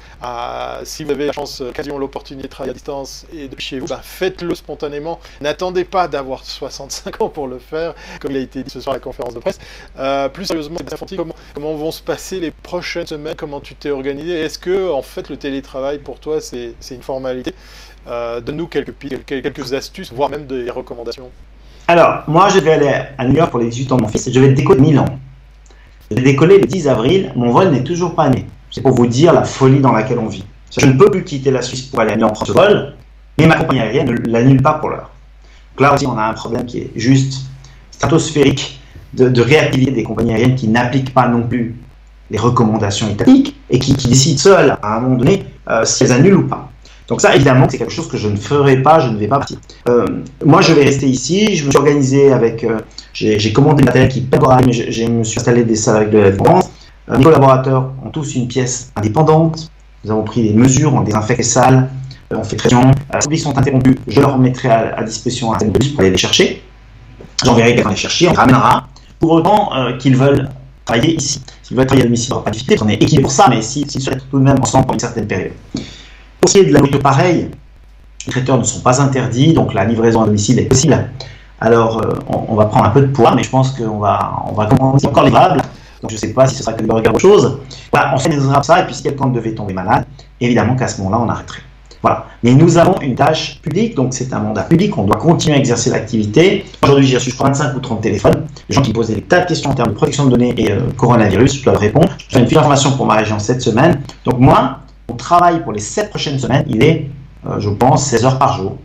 si vous avez la chance, l'occasion, l'opportunité de travailler à distance et de chez vous, bah, faites-le spontanément. N'attendez pas d'avoir 65 ans pour le faire, comme il a été dit ce soir à la conférence de presse. Euh, plus sérieusement, comment, comment vont se passer les prochaines semaines Comment tu t'es organisé Est-ce que, en fait, le télétravail pour toi, c'est une formalité? Euh, Donne-nous quelques, quelques astuces, voire même des recommandations. Alors, moi, je vais aller à New York pour les 18 ans de mon fils je vais décoller Milan. Je vais décoller le 10 avril. Mon vol n'est toujours pas né. C'est pour vous dire la folie dans laquelle on vit. Je ne peux plus quitter la Suisse pour aller à Milan prendre ce vol, mais ma compagnie aérienne ne l'annule pas pour l'heure là aussi, on a un problème qui est juste stratosphérique de, de des compagnies aériennes qui n'appliquent pas non plus les recommandations étatiques et qui, décident seules à un moment donné euh, si elles annulent ou pas. Donc ça, évidemment, c'est quelque chose que je ne ferai pas, je ne vais pas partir. Euh, moi, je vais rester ici, je me suis organisé avec... Euh, j'ai commandé du matériel qui mais je, me suis installé des salles avec de la France. mes collaborateurs ont tous une pièce indépendante. Nous avons pris des mesures, on désinfecte les salles, on fait pression. Euh, si sont interrompus, je leur mettrai à, disposition un bus pour aller les chercher. J'enverrai quelqu'un les chercher, on ramènera, pour autant euh, qu'ils veulent travailler ici. S'il doit travailler à domicile, il n'aura pas de difficulté, on est équipé pour ça, mais s'il si, serait tout de même ensemble pendant une certaine période. Pour ce qui est de la nourriture, pareil, les traiteurs ne sont pas interdits, donc la livraison à domicile est possible. Alors, euh, on, va prendre un peu de poids, mais je pense qu'on va, on va commencer encore livrable. Donc, je ne sais pas si ce sera que de regarder autre chose. Voilà, on fait des ça, et puis si quelqu'un devait tomber malade, évidemment qu'à ce moment-là, on arrêterait. Voilà. Mais nous avons une tâche publique, donc c'est un mandat public, on doit continuer à exercer l'activité. Aujourd'hui, j'ai reçu 25 ou 30 téléphones, des gens qui posaient des tas de questions en termes de protection de données et euh, coronavirus, je dois répondre. J'ai une fiche d'information pour ma région cette semaine. Donc moi, mon travail pour les 7 prochaines semaines, il est, euh, je pense, 16 heures par jour.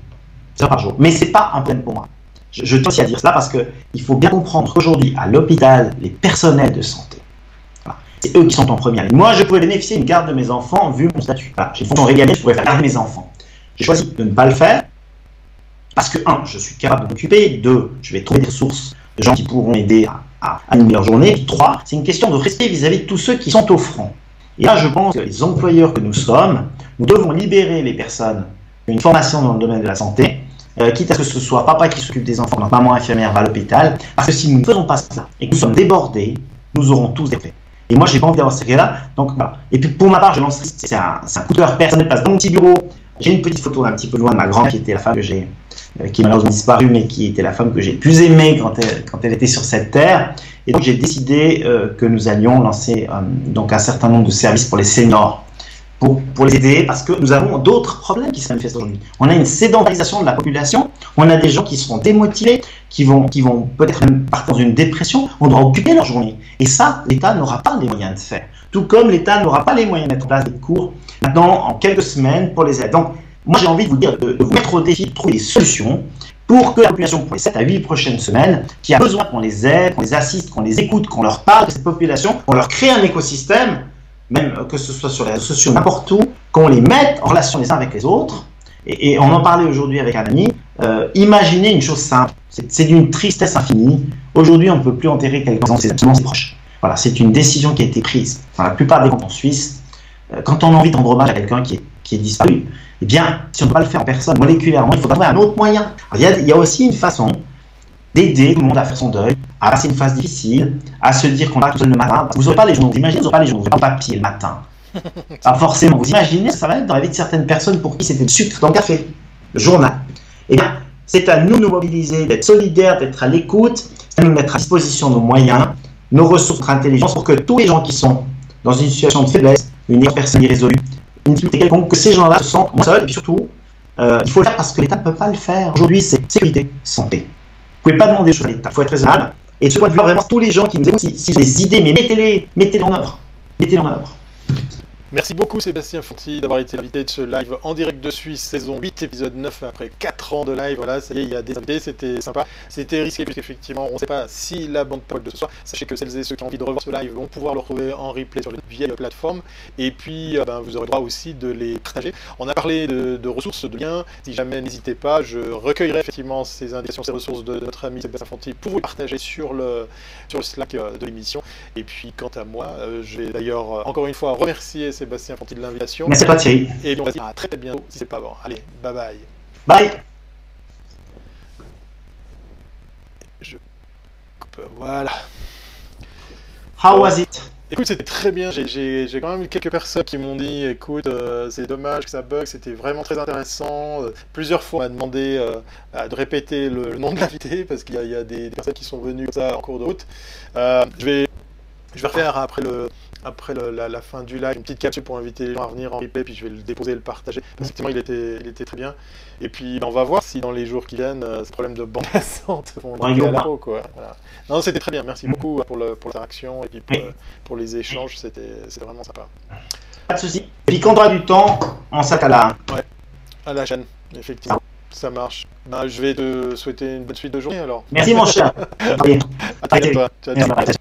16 heures par jour. Mais c'est pas un problème pour moi. Je, je tiens aussi à dire cela parce qu'il faut bien comprendre qu'aujourd'hui, à l'hôpital, les personnels de santé, c'est eux qui sont en première ligne. Moi, je pouvais bénéficier d'une garde de mes enfants vu mon statut. J'ai une fonction régalienne, je pourrais faire garder mes enfants. J'ai choisi de ne pas le faire parce que, un, je suis capable de m'occuper. Deux, je vais trouver des ressources de gens qui pourront m'aider à, animer leur journée. trois, c'est une question de respect vis-à-vis de tous ceux qui sont au front. Et là, je pense que les employeurs que nous sommes, nous devons libérer les personnes qui ont une formation dans le domaine de la santé, euh, quitte à ce que ce soit papa qui s'occupe des enfants, maman infirmière va à l'hôpital, parce que si nous ne faisons pas ça et que nous sommes débordés, nous aurons tous des faits. Et moi, j'ai pas envie d'avoir ce là Donc, voilà. Et puis, pour ma part, je lance, c'est un, un, coup de personnel que dans mon petit bureau, j'ai une petite photo un petit peu loin de ma grand qui était la femme que j'ai, qui est malheureusement disparue, mais qui était la femme que j'ai plus aimée quand elle, était sur cette terre. Et donc, j'ai décidé euh, que nous allions lancer euh, donc un certain nombre de services pour les seniors pour, les aider parce que nous avons d'autres problèmes qui se manifestent aujourd'hui. On a une sédentarisation de la population, on a des gens qui seront démotivés, qui vont, qui vont peut-être même partir dans une dépression, on doit occuper leur journée. Et ça, l'État n'aura pas les moyens de faire. Tout comme l'État n'aura pas les moyens de mettre en place des cours maintenant en quelques semaines pour les aider. Moi j'ai envie de vous dire, de, vous mettre au défi de trouver des solutions pour que la population, pour les 7 à 8 prochaines semaines, qui a besoin qu'on les aide, qu'on les assiste, qu'on les écoute, qu'on leur parle de cette population, qu'on leur crée un écosystème, même que ce soit sur les réseaux sociaux, n'importe où, qu'on les mette en relation les uns avec les autres. Et, on en parlait aujourd'hui avec un ami. Euh, imaginez une chose simple, c'est d'une tristesse infinie. Aujourd'hui, on ne peut plus enterrer quelqu'un dans ses, ses proches. Voilà, c'est une décision qui a été prise dans la plupart des cantons suisses. Euh, quand on a envie de rendre hommage à quelqu'un qui est, qui est disparu, eh bien, si on ne peut pas le faire en personne, moléculairement, il faut trouver un autre moyen. il, y a, il y a aussi une façon d'aider tout le monde à faire son deuil, à passer une phase difficile, à se dire qu'on va tout seul le matin. Vous n'aurez pas les journaux, vous imaginez, vous n'aurez pas les journaux, vous n'aurez pas le papier le matin. Pas forcément. Vous imaginez, ça va être dans la vie de certaines personnes pour qui c'était le sucre dans le café, le journal. Eh bien, c'est à nous de nous mobiliser, d'être solidaires, d'être à l'écoute, c'est à nous de mettre à disposition nos moyens, nos ressources, notre intelligence pour que tous les gens qui sont dans une situation de faiblesse, une personne irrésolue, une difficulté quelconque, que ces gens-là se sentent moins seuls et surtout, euh, il faut le faire parce que l'État ne peut pas le faire. Aujourd'hui, c'est sécurité, santé pouvez pas demander choses à l'État. Il faut être raisonnable. Et de ce point de vue, vraiment, tous les gens qui nous écoutent, si, si des idées, mais mettez-les, mettez-les en œuvre. Mettez-les en œuvre. Merci beaucoup Sébastien Fonti d'avoir été invité de ce live en direct de Suisse, saison 8, épisode 9, après 4 ans de live. Voilà, ça y est, il y a des invités, c'était sympa. C'était risqué, puisqu'effectivement, on ne sait pas si la bande parole de ce soir. Sachez que celles et ceux qui ont envie de revoir ce live vont pouvoir le retrouver en replay sur une vieille plateforme. Et puis, euh, ben, vous aurez droit aussi de les partager. On a parlé de, ressources, de liens. Si jamais, n'hésitez pas, je recueillerai effectivement ces indications, ces ressources de, notre ami Sébastien Fonti pour vous les partager sur le, sur le Slack euh, de l'émission. Et puis, quant à moi, euh, je vais d'ailleurs encore une fois remercier Sébastien Fonti de l'invitation c'est pas Thierry. Et on va se dire à très bientôt si c'est pas bon. Allez, bye bye. Bye. Je. Voilà. How was it? Écoute, c'était très bien. J'ai quand même eu quelques personnes qui m'ont dit écoute, euh, c'est dommage que ça bug, c'était vraiment très intéressant. Euh, plusieurs fois, on m'a demandé euh, de répéter le, nom de l'invité parce qu'il y, a des, personnes qui sont venues comme ça en cours de route. je, vais, je vais refaire après le, après la, fin du live, une petite capsule pour inviter les gens à venir en replay, puis je vais le déposer et le partager. Effectivement, il était, il était très bien. Et puis, ben, on va voir si dans les jours qui viennent, euh, ce problème de bande passante vont à la quoi. Non, c'était très bien. Merci beaucoup pour l'interaction et puis pour, les échanges. C'était vraiment sympa. Pas de soucis. Et puis, quand on aura du temps, on s'attelle à Ouais, à la chaîne, effectivement. Ça marche. Ben, je vais te souhaiter une bonne suite de journée alors. Merci mon cher. à bientôt. Ciao, ciao.